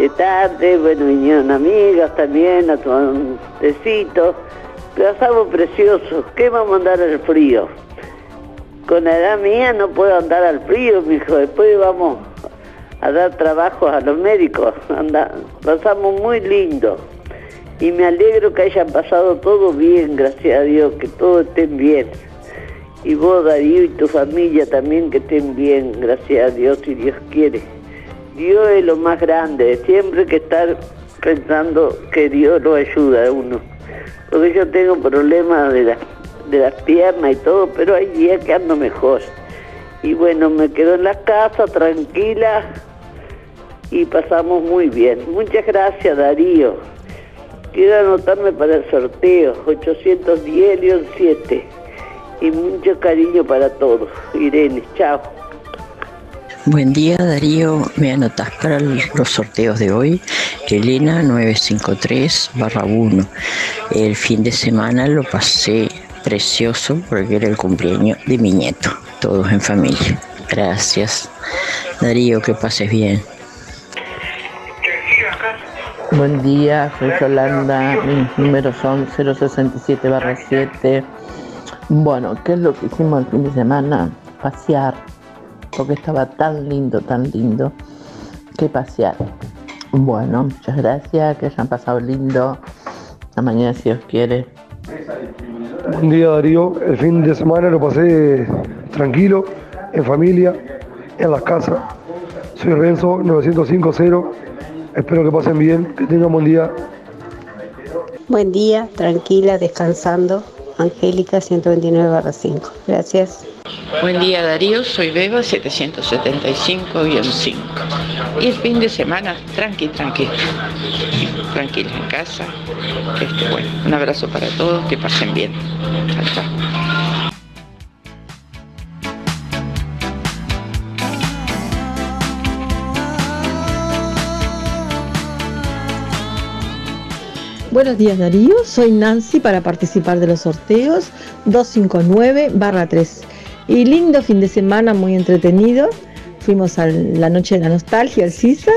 de tarde, bueno, vinieron amigas también a tomar un tecito. Pasamos precioso, ¿qué vamos a andar al frío? Con la edad mía no puedo andar al frío, mijo, después vamos a dar trabajo a los médicos. Pasamos muy lindo. Y me alegro que hayan pasado todo bien, gracias a Dios, que todos estén bien. Y vos, Darío, y tu familia también que estén bien, gracias a Dios, si Dios quiere. Dios es lo más grande, siempre hay que estar pensando que Dios lo ayuda a uno. Porque yo tengo problemas de, la- de las piernas y todo, pero hay días que ando mejor. Y bueno, me quedo en la casa tranquila y pasamos muy bien. Muchas gracias, Darío. Quiero anotarme para el sorteo, 810 León 7. Y mucho cariño para todos. Irene, chao. Buen día Darío, me anotás para los sorteos de hoy. Elena 953 barra 1. El fin de semana lo pasé precioso porque era el cumpleaños de mi nieto. Todos en familia. Gracias. Darío, que pases bien. Buen día, soy Yolanda, mis números son 067 7. Bueno, ¿qué es lo que hicimos el fin de semana? Pasear, porque estaba tan lindo, tan lindo, que pasear. Bueno, muchas gracias, que hayan pasado lindo. La mañana, si Dios quiere. Buen día Darío, el fin de semana lo pasé tranquilo, en familia, en las casas. Soy Renzo 905 espero que pasen bien, que tengan buen día. Buen día, tranquila, descansando. Angélica 129 5. Gracias. Buen día Darío, soy Beba 775-5. Y el fin de semana, tranqui, tranqui. Tranquila en casa. Este, bueno, un abrazo para todos, que pasen bien. Chao, Buenos días Darío, soy Nancy para participar de los sorteos 259-3. Y lindo fin de semana, muy entretenido. Fuimos a la noche de la nostalgia al CISA,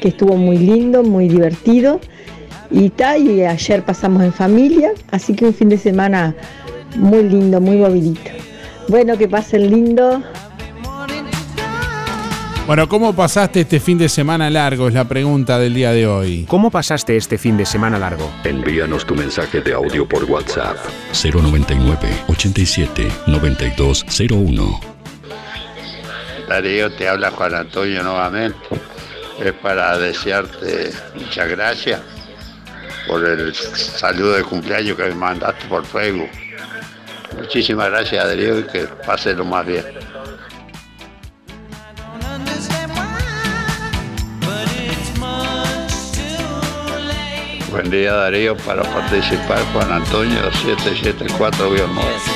que estuvo muy lindo, muy divertido. Y, ta, y ayer pasamos en familia, así que un fin de semana muy lindo, muy movidito. Bueno, que pasen lindo. Bueno, ¿cómo pasaste este fin de semana largo? Es la pregunta del día de hoy. ¿Cómo pasaste este fin de semana largo? Envíanos tu mensaje de audio por WhatsApp 099 87 9201. Darío, te habla Juan Antonio nuevamente. Es para desearte muchas gracias por el saludo de cumpleaños que me mandaste por Facebook. Muchísimas gracias, Darío, y que pase lo más bien. Buen día, Darío, para participar Juan Antonio 774-9.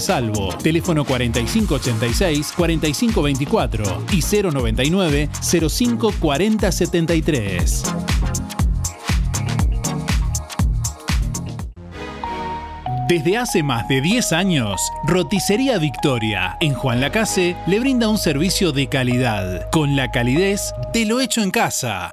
Salvo. Teléfono 4586-4524 y 099-054073. Desde hace más de 10 años, Roticería Victoria en Juan Lacase le brinda un servicio de calidad, con la calidez de lo hecho en casa.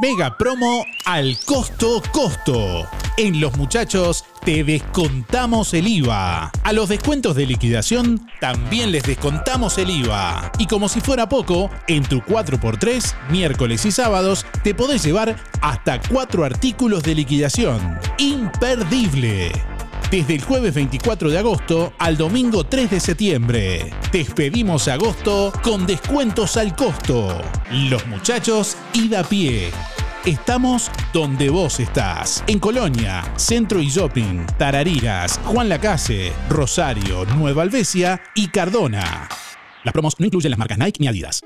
Mega promo al costo costo. En Los Muchachos te descontamos el IVA. A los descuentos de liquidación también les descontamos el IVA. Y como si fuera poco, en tu 4x3, miércoles y sábados, te podés llevar hasta 4 artículos de liquidación. Imperdible. Desde el jueves 24 de agosto al domingo 3 de septiembre. Despedimos agosto con descuentos al costo. Los muchachos ida a pie. Estamos donde vos estás. En Colonia, Centro y Shopping, Tarariras, Juan Lacase, Rosario, Nueva Alvesia y Cardona. Las promos no incluyen las marcas Nike ni Adidas.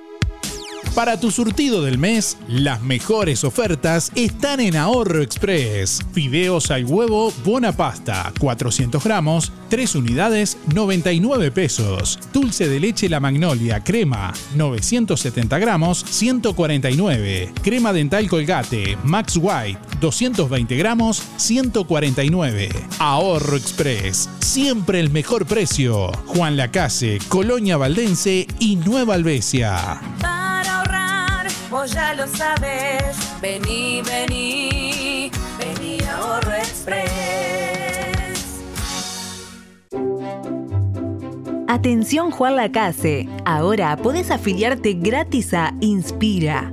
Para tu surtido del mes, las mejores ofertas están en Ahorro Express. Fideos al huevo Buena Pasta, 400 gramos, 3 unidades, 99 pesos. Dulce de leche La Magnolia, crema, 970 gramos, 149. Crema dental Colgate, Max White, 220 gramos, 149. Ahorro Express, siempre el mejor precio. Juan Lacase, Colonia Valdense y Nueva Alvesia. Vos ya lo sabes. Vení, vení, vení Ahorro Express. Atención Juan Lacase, ahora podés afiliarte gratis a Inspira.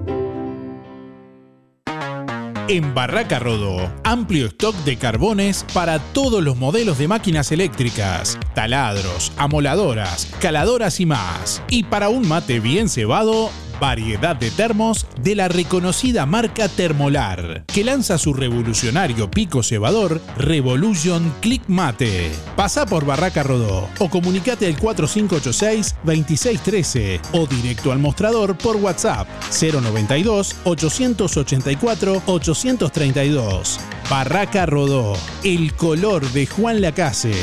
En Barraca Rodó, amplio stock de carbones para todos los modelos de máquinas eléctricas, taladros, amoladoras, caladoras y más. Y para un mate bien cebado, variedad de termos de la reconocida marca Termolar, que lanza su revolucionario pico cebador Revolution Click Mate. Pasa por Barraca Rodó o comunicate al 4586-2613 o directo al mostrador por WhatsApp 092 884 832. Barraca Rodó, el color de Juan Lacase.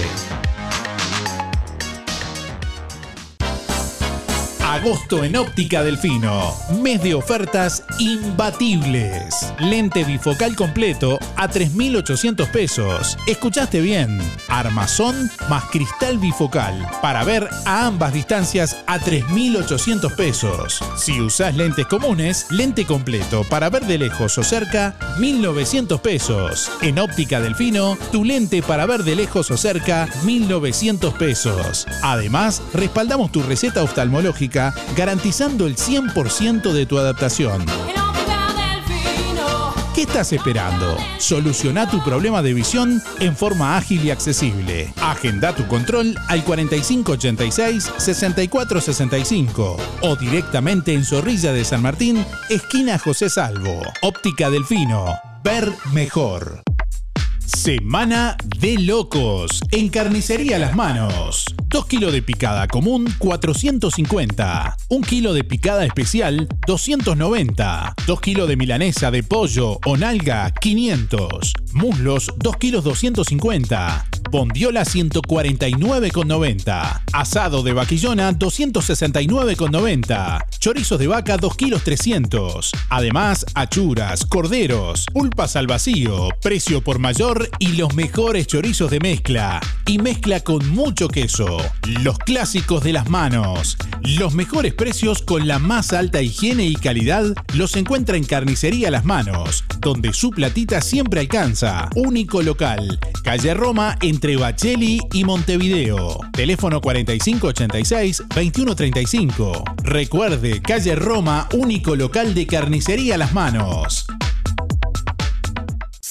Agosto en Óptica Delfino. Mes de ofertas imbatibles. Lente bifocal completo a 3.800 pesos. ¿Escuchaste bien? Armazón más cristal bifocal. Para ver a ambas distancias a 3.800 pesos. Si usás lentes comunes, lente completo para ver de lejos o cerca, 1.900 pesos. En Óptica Delfino, tu lente para ver de lejos o cerca, 1.900 pesos. Además, respaldamos tu receta oftalmológica garantizando el 100% de tu adaptación. ¿Qué estás esperando? Soluciona tu problema de visión en forma ágil y accesible. Agenda tu control al 4586-6465 o directamente en Zorrilla de San Martín, esquina José Salvo. Óptica Delfino. Ver mejor. Semana de locos en Carnicería Las Manos. 2 kilos de picada común 450. 1 kilo de picada especial 290. 2 kilos de milanesa de pollo o nalga 500. Muslos 2 kilos 250. Bondiola 149,90. Asado de vaquillona 269,90. Chorizos de vaca 2 kilos 300. Además, achuras, corderos, pulpas al vacío, precio por mayor y los mejores chorizos de mezcla. Y mezcla con mucho queso. Los clásicos de las manos. Los mejores precios con la más alta higiene y calidad los encuentra en Carnicería Las Manos, donde su platita siempre alcanza. Único local. Calle Roma entre Bacheli y Montevideo. Teléfono 4586-2135. Recuerde, calle Roma, único local de carnicería Las Manos.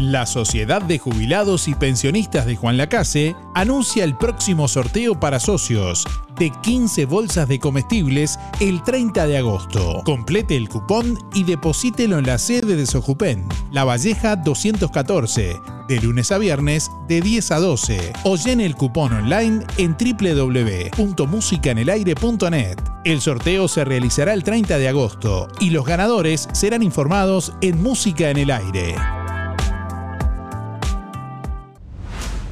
La Sociedad de Jubilados y Pensionistas de Juan Lacase anuncia el próximo sorteo para socios de 15 bolsas de comestibles el 30 de agosto. Complete el cupón y deposítelo en la sede de Sojupen, La Valleja 214, de lunes a viernes de 10 a 12 o llene el cupón online en www.musicanelaire.net. El sorteo se realizará el 30 de agosto y los ganadores serán informados en Música en el Aire.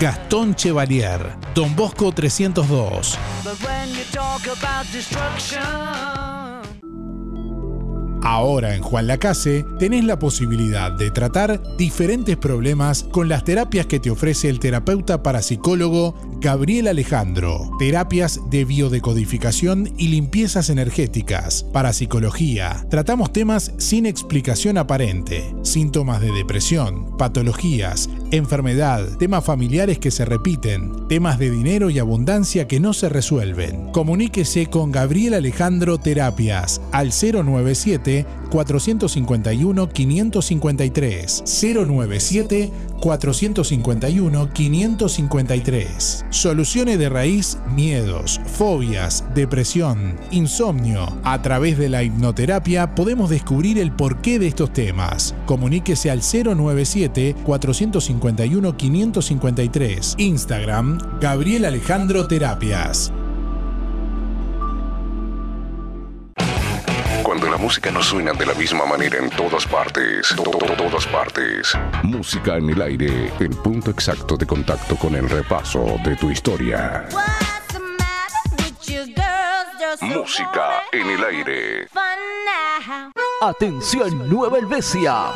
Gastón Chevalier, Don Bosco 302. Ahora en Juan Lacase tenés la posibilidad de tratar diferentes problemas con las terapias que te ofrece el terapeuta parapsicólogo Gabriel Alejandro. Terapias de biodecodificación y limpiezas energéticas. Parapsicología. Tratamos temas sin explicación aparente. Síntomas de depresión, patologías, enfermedad, temas familiares que se repiten, temas de dinero y abundancia que no se resuelven. Comuníquese con Gabriel Alejandro Terapias al 097 451 553 097 451 553. Soluciones de raíz, miedos, fobias, depresión, insomnio. A través de la hipnoterapia podemos descubrir el porqué de estos temas. Comuníquese al 097 451 553. Instagram Gabriel Alejandro Terapias. Cuando la música no suena de la misma manera en todas partes, to- to- todas partes. Música en el aire, el punto exacto de contacto con el repaso de tu historia. Música en el aire. Atención Nueva Helvecia.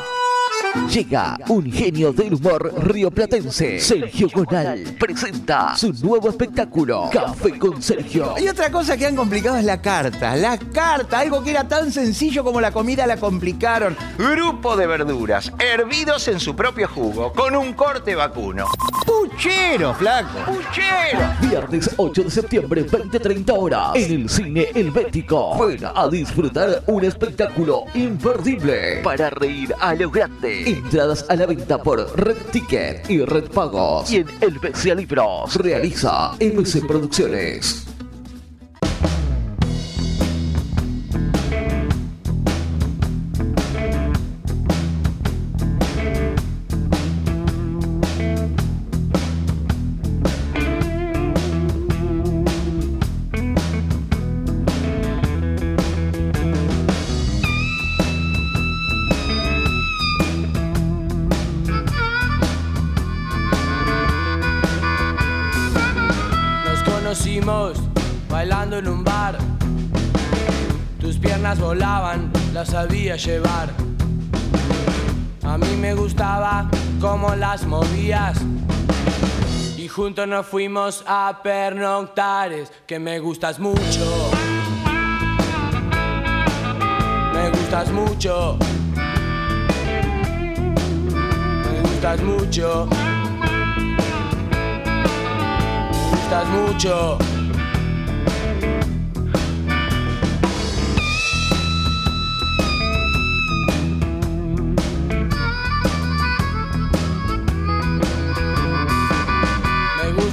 Llega un genio del humor rioplatense. Sergio Gonal presenta su nuevo espectáculo, Café con Sergio. Hay otra cosa que han complicado es la carta. La carta, algo que era tan sencillo como la comida, la complicaron. Grupo de verduras, hervidos en su propio jugo, con un corte vacuno. Puchero, flaco, puchero. Viernes 8 de septiembre, 20-30 horas, en el cine El Bético. Ven a disfrutar un espectáculo imperdible para reír a lo grande. Entradas a la venta por Red Ticket y Red Pagos. Y en El Libros realiza MC Producciones. Bailando en un bar. Tus piernas volaban, las sabía llevar. A mí me gustaba cómo las movías. Y juntos nos fuimos a pernoctares, que me gustas mucho. Me gustas mucho. Me gustas mucho. Me gustas mucho.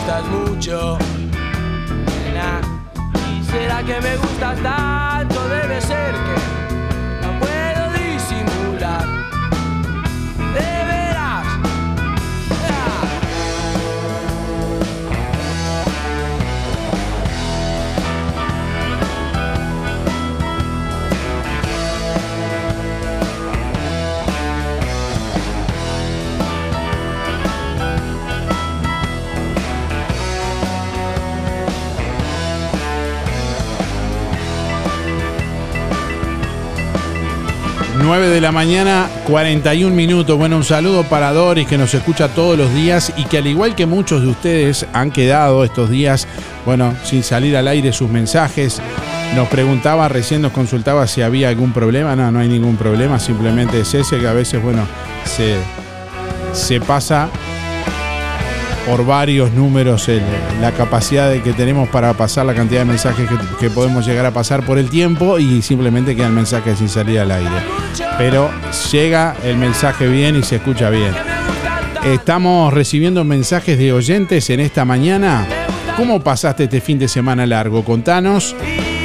Gustas mucho. ¿Y será que me gustas tanto? Debe ser que no puedo disimular. 9 de la mañana, 41 minutos. Bueno, un saludo para Doris que nos escucha todos los días y que al igual que muchos de ustedes han quedado estos días, bueno, sin salir al aire sus mensajes. Nos preguntaba, recién nos consultaba si había algún problema. No, no hay ningún problema, simplemente es ese que a veces, bueno, se, se pasa por varios números el- la capacidad que tenemos para pasar la cantidad de mensajes que, que podemos llegar a pasar por el tiempo y simplemente quedan mensajes sin salir al aire. Pero llega el mensaje bien y se escucha bien. Estamos recibiendo mensajes de oyentes en esta mañana. ¿Cómo pasaste este fin de semana largo? Contanos.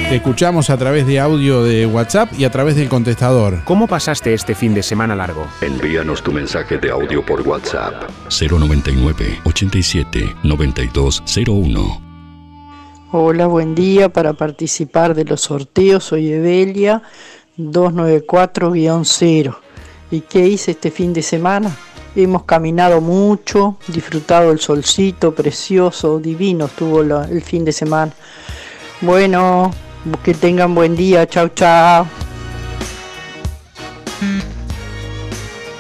Te escuchamos a través de audio de WhatsApp y a través del contestador. ¿Cómo pasaste este fin de semana largo? Envíanos tu mensaje de audio por WhatsApp 099 87 9201. Hola, buen día. Para participar de los sorteos soy Evelia 294-0. ¿Y qué hice este fin de semana? Hemos caminado mucho, disfrutado el solcito precioso, divino estuvo la- el fin de semana. Bueno, que tengan buen día. Chau, chau.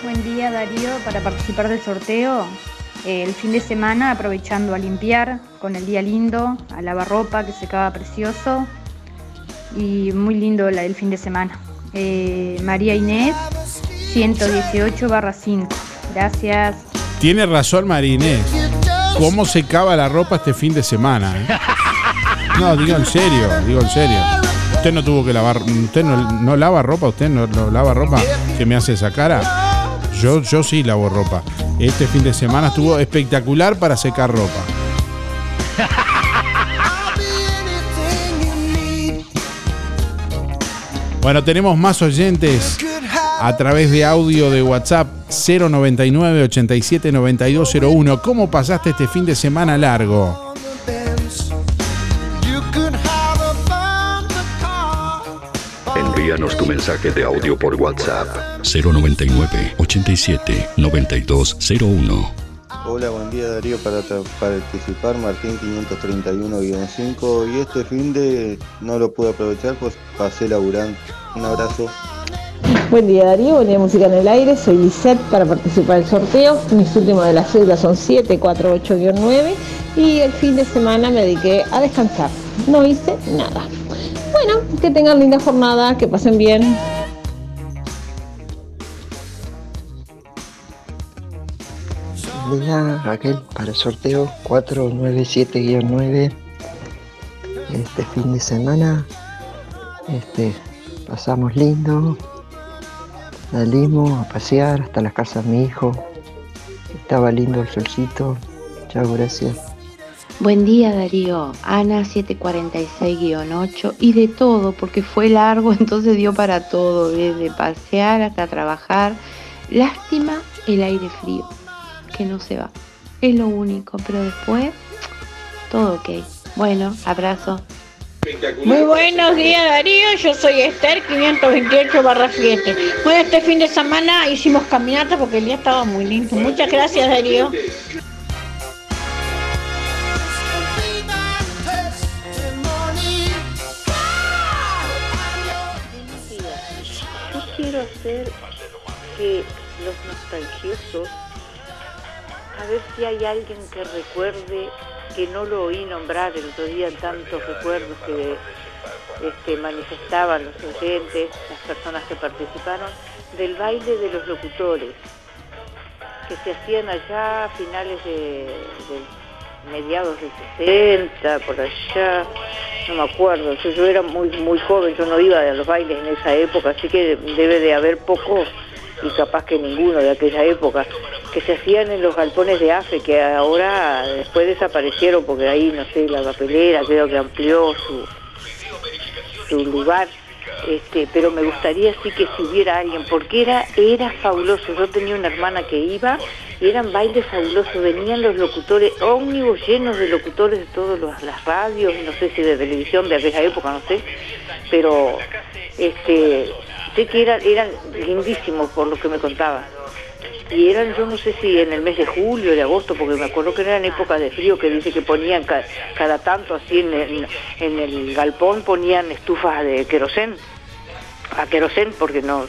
Buen día Darío, para participar del sorteo, eh, el fin de semana aprovechando a limpiar con el día lindo, a lavar ropa que secaba precioso y muy lindo la- el fin de semana. Eh, María Inés, 118 barra 5. Gracias. Tiene razón Marinés. ¿Cómo secaba la ropa este fin de semana? eh? [laughs] No, digo en serio, digo en serio. Usted no tuvo que lavar, usted no, no lava ropa, usted no, lava ropa que me hace esa cara. Yo, yo sí lavo ropa. Este fin de semana estuvo espectacular para secar ropa. Bueno, tenemos más oyentes. a través de audio de WhatsApp 099 87 9201. ¿Cómo pasaste este fin de semana largo? Envíanos tu mensaje de audio por WhatsApp 099 87 9201. Hola, buen día Darío para participar, Martín 531-5 y este fin de no lo pude aprovechar pues pasé laburando. Un abrazo. Buen día Darío, buen día Música en el Aire, soy Lisette para participar del sorteo. Mis últimas de las cédulas son 748-9 y el fin de semana me dediqué a descansar. No hice nada. Bueno, que tengan linda jornada, que pasen bien. Día, Raquel, para el sorteo 497-9. Este fin de semana este, pasamos lindo. Salimos a pasear hasta la casa de mi hijo. Estaba lindo el solcito. Chao, gracias. Buen día Darío, Ana 746-8 y de todo, porque fue largo, [laughs] entonces dio para todo, desde pasear hasta trabajar. Lástima el aire frío, que no se va. Es lo único, pero después todo ok. Bueno, abrazo. Muy buenos días Darío, yo soy Esther 528 barra 7. Bueno, este fin de semana hicimos caminata porque el día estaba muy lindo. Muchas gracias Darío. Que los nostalgiosos, a ver si hay alguien que recuerde, que no lo oí nombrar el otro día tantos recuerdos que este, manifestaban los oyentes, las personas que participaron, del baile de los locutores, que se hacían allá a finales de, de mediados de 60, por allá, no me acuerdo, yo, era muy muy joven, yo no iba a los bailes en esa época, así que debe de haber pocos y capaz que ninguno de aquella época, que se hacían en los galpones de AFE, que ahora después desaparecieron porque ahí, no sé, la papelera creo que amplió su, su lugar, este, pero me gustaría sí que si hubiera alguien, porque era, era fabuloso, yo tenía una hermana que iba y eran bailes fabulosos, venían los locutores, ómnibus llenos de locutores de todas las- radios, no sé si de televisión de aquella época, no sé, pero este, sé que eran, eran lindísimos por lo que me contaban. Y eran, yo no sé si en el mes de julio, de agosto, porque me acuerdo que eran épocas de frío, que dice que ponían ca- cada tanto así en el, en el galpón, ponían estufas de querosén, a querosén, porque no...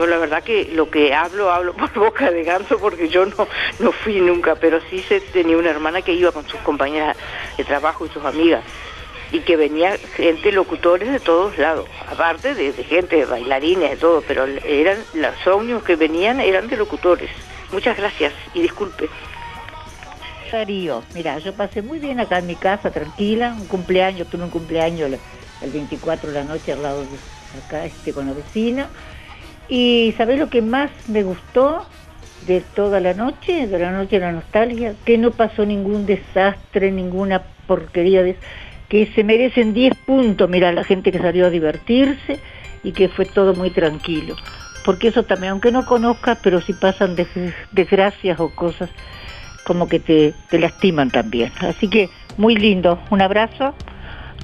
Yo la verdad que lo que hablo, hablo [laughs] por boca de ganso porque yo no, no fui nunca, pero sí se tenía una hermana que iba con sus compañeras de trabajo y sus amigas y que venía gente, locutores de todos lados, aparte de, de gente, bailarines, de todo, pero eran los ómnibus que venían eran de locutores. Muchas gracias y disculpe. Darío, mira, yo pasé muy bien acá en mi casa, tranquila, un cumpleaños, tuve un cumpleaños el 24 de la noche al lado de acá este, con la vecina. Y ¿sabés lo que más me gustó de toda la noche, de la noche de la nostalgia? Que no pasó ningún desastre, ninguna porquería de que se merecen 10 puntos, mira, la gente que salió a divertirse y que fue todo muy tranquilo. Porque eso también, aunque no conozcas, pero si pasan des- desgracias o cosas, como que te lastiman también. Así que muy lindo. Un abrazo.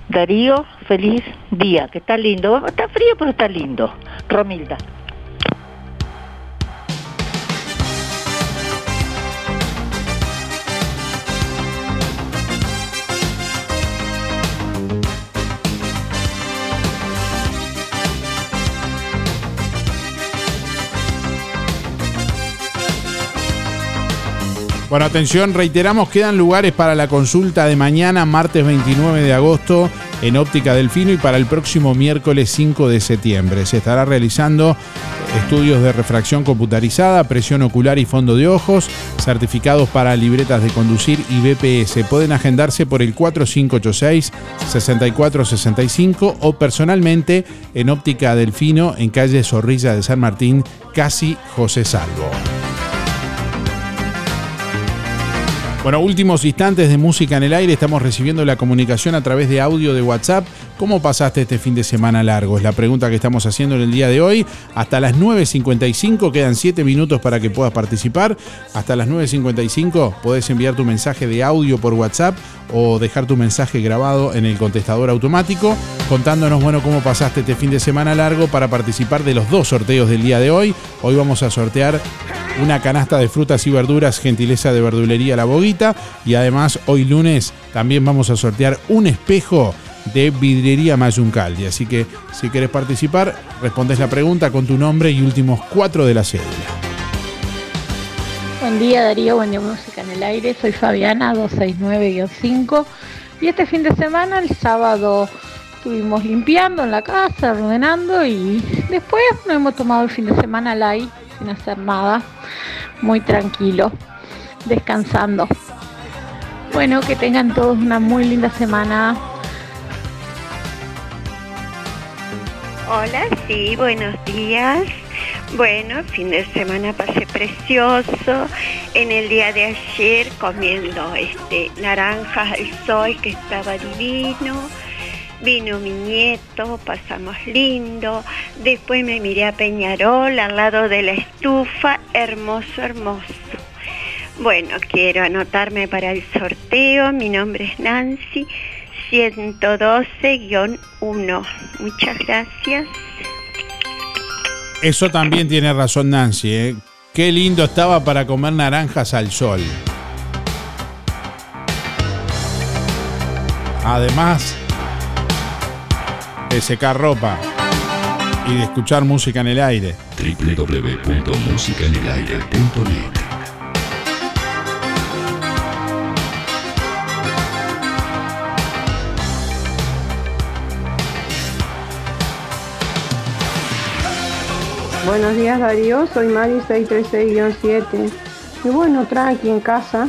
Darío, feliz día, que está lindo. Está frío, pero está lindo. Romilda. Bueno, atención, reiteramos, quedan lugares para la consulta de mañana, martes 29 de agosto, en Óptica Delfino y para el próximo miércoles 5 de septiembre. Se estará realizando estudios de refracción computarizada, presión ocular y fondo de ojos, certificados para libretas de conducir y BPS. Pueden agendarse por el 4586-6465 o personalmente en Óptica Delfino en calle Zorrilla de San Martín, casi José Salvo. Bueno, últimos instantes de música en el aire. Estamos recibiendo la comunicación a través de audio de WhatsApp. ¿Cómo pasaste este fin de semana largo? Es la pregunta que estamos haciendo en el día de hoy. Hasta las 9.55, quedan 7 minutos para que puedas participar. Hasta las 9.55 podés enviar tu mensaje de audio por WhatsApp o dejar tu mensaje grabado en el contestador automático contándonos, bueno, cómo pasaste este fin de semana largo para participar de los dos sorteos del día de hoy. Hoy vamos a sortear una canasta de frutas y verduras, gentileza de verdulería La Boguita. Y además, hoy lunes también vamos a sortear un espejo de vidriería Mayuncaldi. Así que si quieres participar, respondes la pregunta con tu nombre y últimos cuatro de la cédula. Buen día Darío, buen día Música en el Aire, soy Fabiana 269-5 y este fin de semana, el sábado, estuvimos limpiando en la casa, ordenando y después nos hemos tomado el fin de semana light, sin hacer nada, muy tranquilo, descansando. Bueno, que tengan todos una muy linda semana. Hola, sí, buenos días. Bueno, fin de semana pasé precioso. En el día de ayer comiendo este naranjas al sol que estaba divino. Vino mi nieto, pasamos lindo. Después me miré a Peñarol al lado de la estufa, hermoso, hermoso. Bueno, quiero anotarme para el sorteo. Mi nombre es Nancy, 112-1. Muchas gracias. Eso también tiene razón Nancy, ¿eh? Qué lindo estaba para comer naranjas al sol. Además de secar ropa y de escuchar música en el aire. www.musicaenelaire.net Buenos días Darío, soy Mari 636-7 y bueno, tranqui en casa,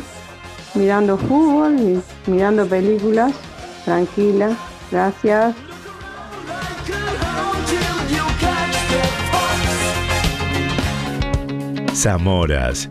mirando fútbol y mirando películas, tranquila, gracias. Zamoras.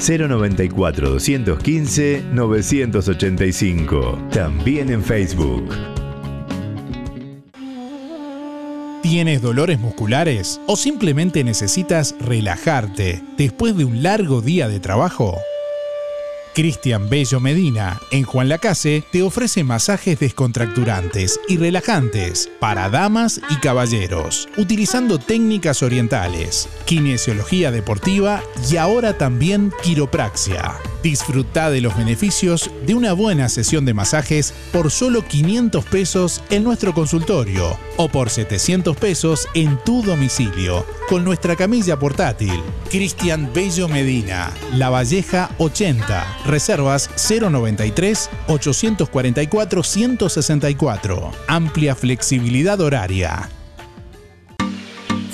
094 215 985. También en Facebook. ¿Tienes dolores musculares o simplemente necesitas relajarte después de un largo día de trabajo? Cristian Bello Medina, en Juan Lacase, te ofrece masajes descontracturantes y relajantes para damas y caballeros, utilizando técnicas orientales, kinesiología deportiva y ahora también quiropraxia. Disfruta de los beneficios de una buena sesión de masajes por solo 500 pesos en nuestro consultorio o por 700 pesos en tu domicilio con nuestra camilla portátil. Cristian Bello Medina, La Valleja 80, reservas 093 844 164. Amplia flexibilidad horaria.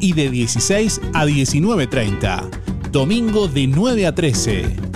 y de 16 a 19.30. Domingo de 9 a 13.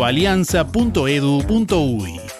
www.alianza.edu.uy.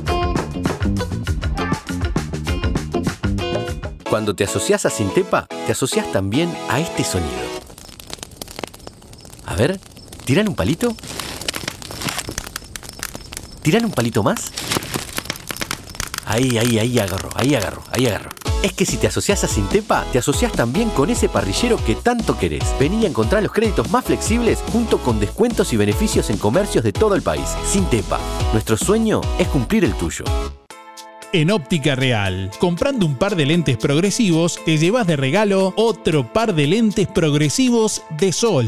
Cuando te asocias a Sintepa, te asocias también a este sonido. A ver, ¿tiran un palito? ¿Tiran un palito más? Ahí, ahí, ahí agarro, ahí agarro, ahí agarro. Es que si te asocias a Sintepa, te asocias también con ese parrillero que tanto querés. Vení a encontrar los créditos más flexibles junto con descuentos y beneficios en comercios de todo el país. Sintepa, nuestro sueño es cumplir el tuyo. En Óptica Real, comprando un par de lentes progresivos, te llevas de regalo otro par de lentes progresivos de sol.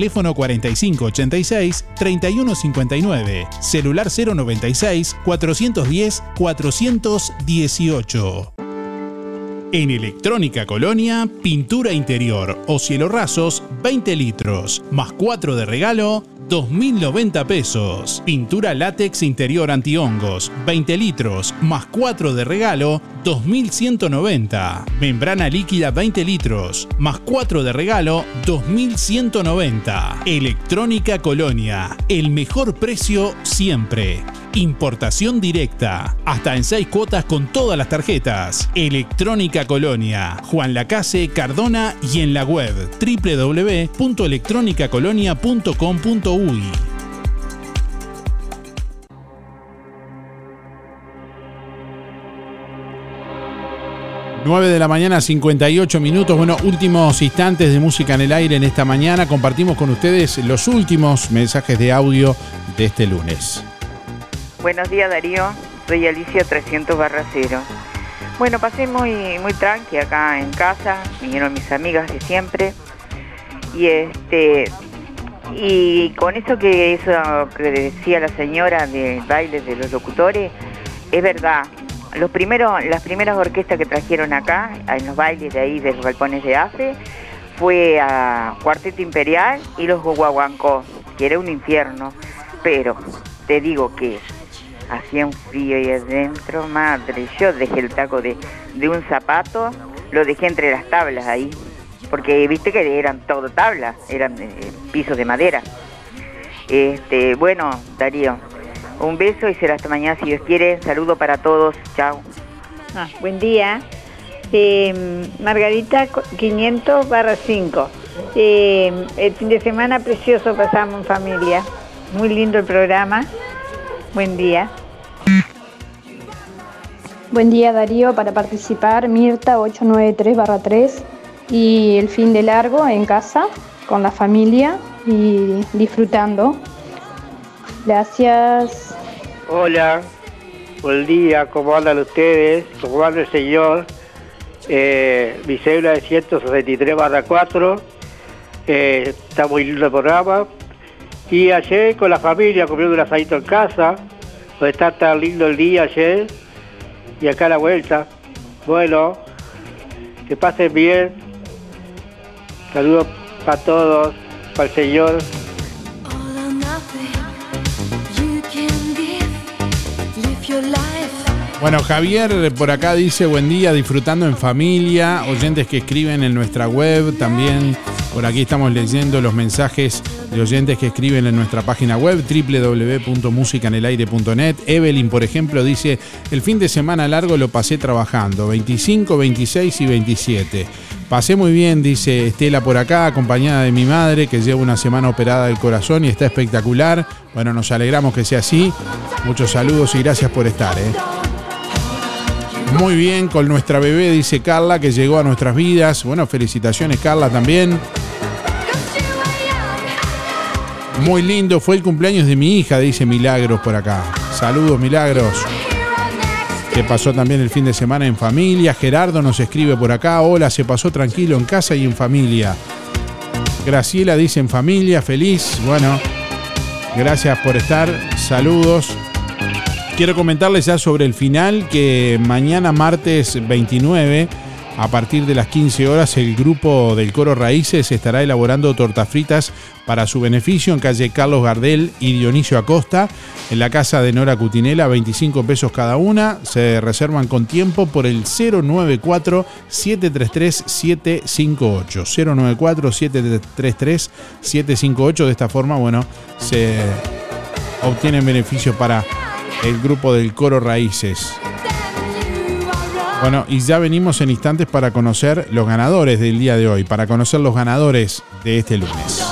4586-3159, celular 096-410-418. En Electrónica Colonia, pintura interior o cielo rasos, 20 litros, más 4 de regalo, 2.090 pesos. Pintura látex interior antihongos, 20 litros, más 4 de regalo, 2.190. Membrana líquida 20 litros, más 4 de regalo, 2.190. Electrónica Colonia, el mejor precio siempre. Importación directa. Hasta en 6 cuotas con todas las tarjetas. Electrónica Colonia. Juan Lacase, Cardona y en la web www.electronicacolonia.com.uy. 9 de la mañana, 58 minutos. Bueno, últimos instantes de música en el aire en esta mañana. Compartimos con ustedes los últimos mensajes de audio de este lunes. Buenos días Darío, soy Alicia 300 barra 0. Bueno, pasé muy, muy tranqui acá en casa, vinieron mis amigas de siempre. Y este y con eso que eso que decía la señora de bailes de los locutores, es verdad, los primeros, las primeras orquestas que trajeron acá, en los bailes de ahí de los galpones de AFE, fue a Cuarteto Imperial y los Guaguancó, que era un infierno. Pero te digo que hacía un frío y adentro, madre, yo dejé el taco de, de un zapato, lo dejé entre las tablas ahí, porque viste que eran todo tablas, eran eh, pisos de madera. Este, bueno, Darío, un beso y será hasta mañana si Dios quiere. Saludo para todos. Chao. Ah, buen día. Eh, Margarita 500 barra 5. Eh, el fin de semana precioso pasamos en familia. Muy lindo el programa. Buen día. Buen día Darío, para participar Mirta 893 barra 3 y el fin de largo en casa con la familia y disfrutando. Gracias. Hola, buen día, ¿cómo andan ustedes? ¿Cómo anda el señor? Eh, mi cédula es 163 barra 4. Eh, está muy lindo el programa. Y ayer con la familia comiendo un asadito en casa. Pues está tan lindo el día ayer. Y acá a la vuelta. Bueno, que pasen bien. Saludos para todos, para el señor. Bueno, Javier por acá dice buen día, disfrutando en familia, oyentes que escriben en nuestra web, también por aquí estamos leyendo los mensajes de oyentes que escriben en nuestra página web www.musicanelaire.net. Evelyn, por ejemplo, dice, el fin de semana largo lo pasé trabajando, 25, 26 y 27. Pasé muy bien, dice Estela por acá, acompañada de mi madre, que lleva una semana operada del corazón y está espectacular. Bueno, nos alegramos que sea así. Muchos saludos y gracias por estar. ¿eh? Muy bien con nuestra bebé, dice Carla, que llegó a nuestras vidas. Bueno, felicitaciones Carla también. Muy lindo, fue el cumpleaños de mi hija, dice Milagros por acá. Saludos, Milagros. Que pasó también el fin de semana en familia. Gerardo nos escribe por acá. Hola, se pasó tranquilo en casa y en familia. Graciela dice en familia, feliz. Bueno, gracias por estar. Saludos. Quiero comentarles ya sobre el final que mañana martes 29 a partir de las 15 horas el grupo del Coro Raíces estará elaborando tortas fritas para su beneficio en calle Carlos Gardel y Dionisio Acosta, en la casa de Nora Cutinela, 25 pesos cada una. Se reservan con tiempo por el 094-733-758. 094-733-758. De esta forma, bueno, se obtienen beneficios para el grupo del Coro Raíces. Bueno, y ya venimos en instantes para conocer los ganadores del día de hoy, para conocer los ganadores de este lunes.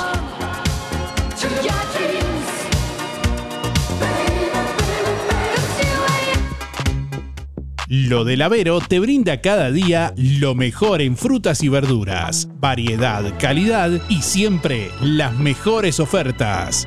Lo del Avero te brinda cada día lo mejor en frutas y verduras, variedad, calidad y siempre las mejores ofertas.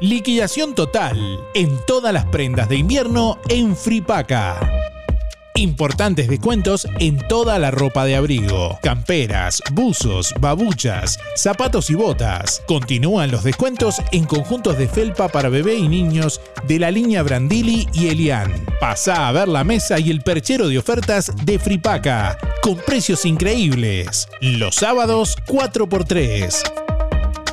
Liquidación total en todas las prendas de invierno en Fripaca. Importantes descuentos en toda la ropa de abrigo, camperas, buzos, babuchas, zapatos y botas. Continúan los descuentos en conjuntos de felpa para bebé y niños de la línea Brandili y Elian. Pasa a ver la mesa y el perchero de ofertas de Fripaca, con precios increíbles. Los sábados 4x3.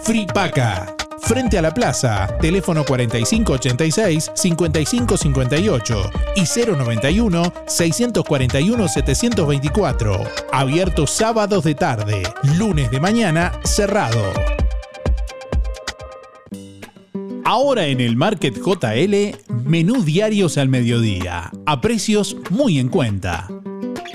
Fripaca frente a la plaza. Teléfono 4586-5558 y 091-641-724. Abierto sábados de tarde, lunes de mañana cerrado. Ahora en el Market JL, menú diarios al mediodía, a precios muy en cuenta.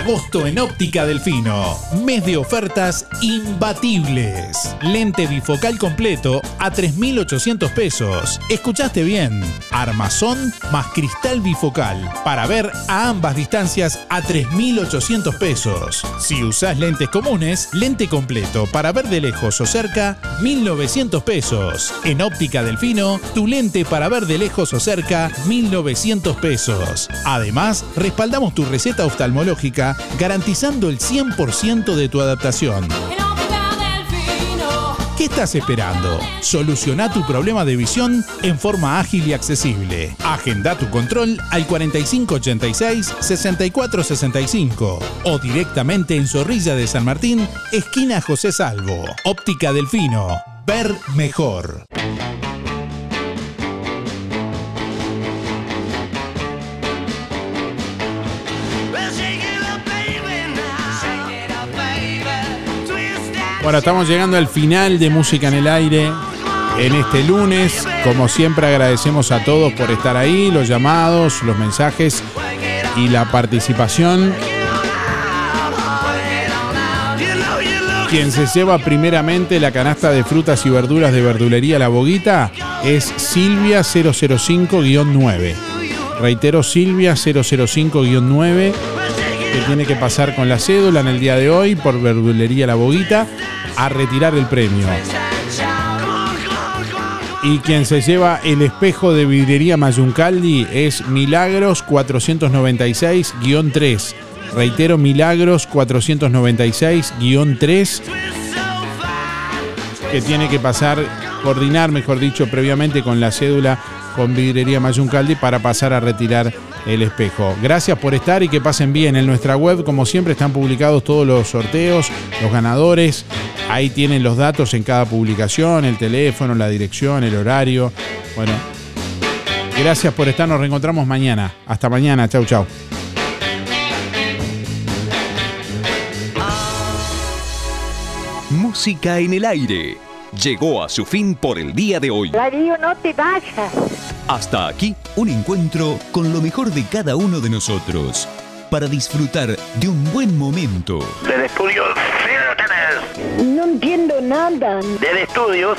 Agosto en Óptica Delfino. Mes de ofertas imbatibles. Lente bifocal completo a 3.800 pesos. Escuchaste bien. Armazón más cristal bifocal. Para ver a ambas distancias a 3.800 pesos. Si usás lentes comunes, lente completo para ver de lejos o cerca, 1.900 pesos. En Óptica Delfino, tu lente para ver de lejos o cerca, 1.900 pesos. Además, respaldamos tu receta oftalmológica garantizando el 100% de tu adaptación. ¿Qué estás esperando? Soluciona tu problema de visión en forma ágil y accesible. Agenda tu control al 4586-6465 o directamente en Zorrilla de San Martín, esquina José Salvo. Óptica Delfino. Ver mejor. Bueno, estamos llegando al final de Música en el Aire en este lunes. Como siempre agradecemos a todos por estar ahí, los llamados, los mensajes y la participación. Quien se lleva primeramente la canasta de frutas y verduras de verdulería La Boguita es Silvia 005-9. Reitero, Silvia 005-9 que tiene que pasar con la cédula en el día de hoy por verdulería La Boguita a retirar el premio. Y quien se lleva el espejo de vidrería Mayuncaldi es Milagros 496-3. Reitero, Milagros 496-3. Que tiene que pasar, coordinar, mejor dicho, previamente con la cédula con vidrería Mayuncaldi para pasar a retirar el espejo. Gracias por estar y que pasen bien. En nuestra web, como siempre, están publicados todos los sorteos, los ganadores. Ahí tienen los datos en cada publicación, el teléfono, la dirección, el horario. Bueno, gracias por estar. Nos reencontramos mañana. Hasta mañana. Chau, chau. Música en el aire. Llegó a su fin por el día de hoy. Darío, no te vayas. Hasta aquí, un encuentro con lo mejor de cada uno de nosotros. Para disfrutar de un buen momento. Del estudio, sí lo tenés. No entiendo andan. Desde estudios,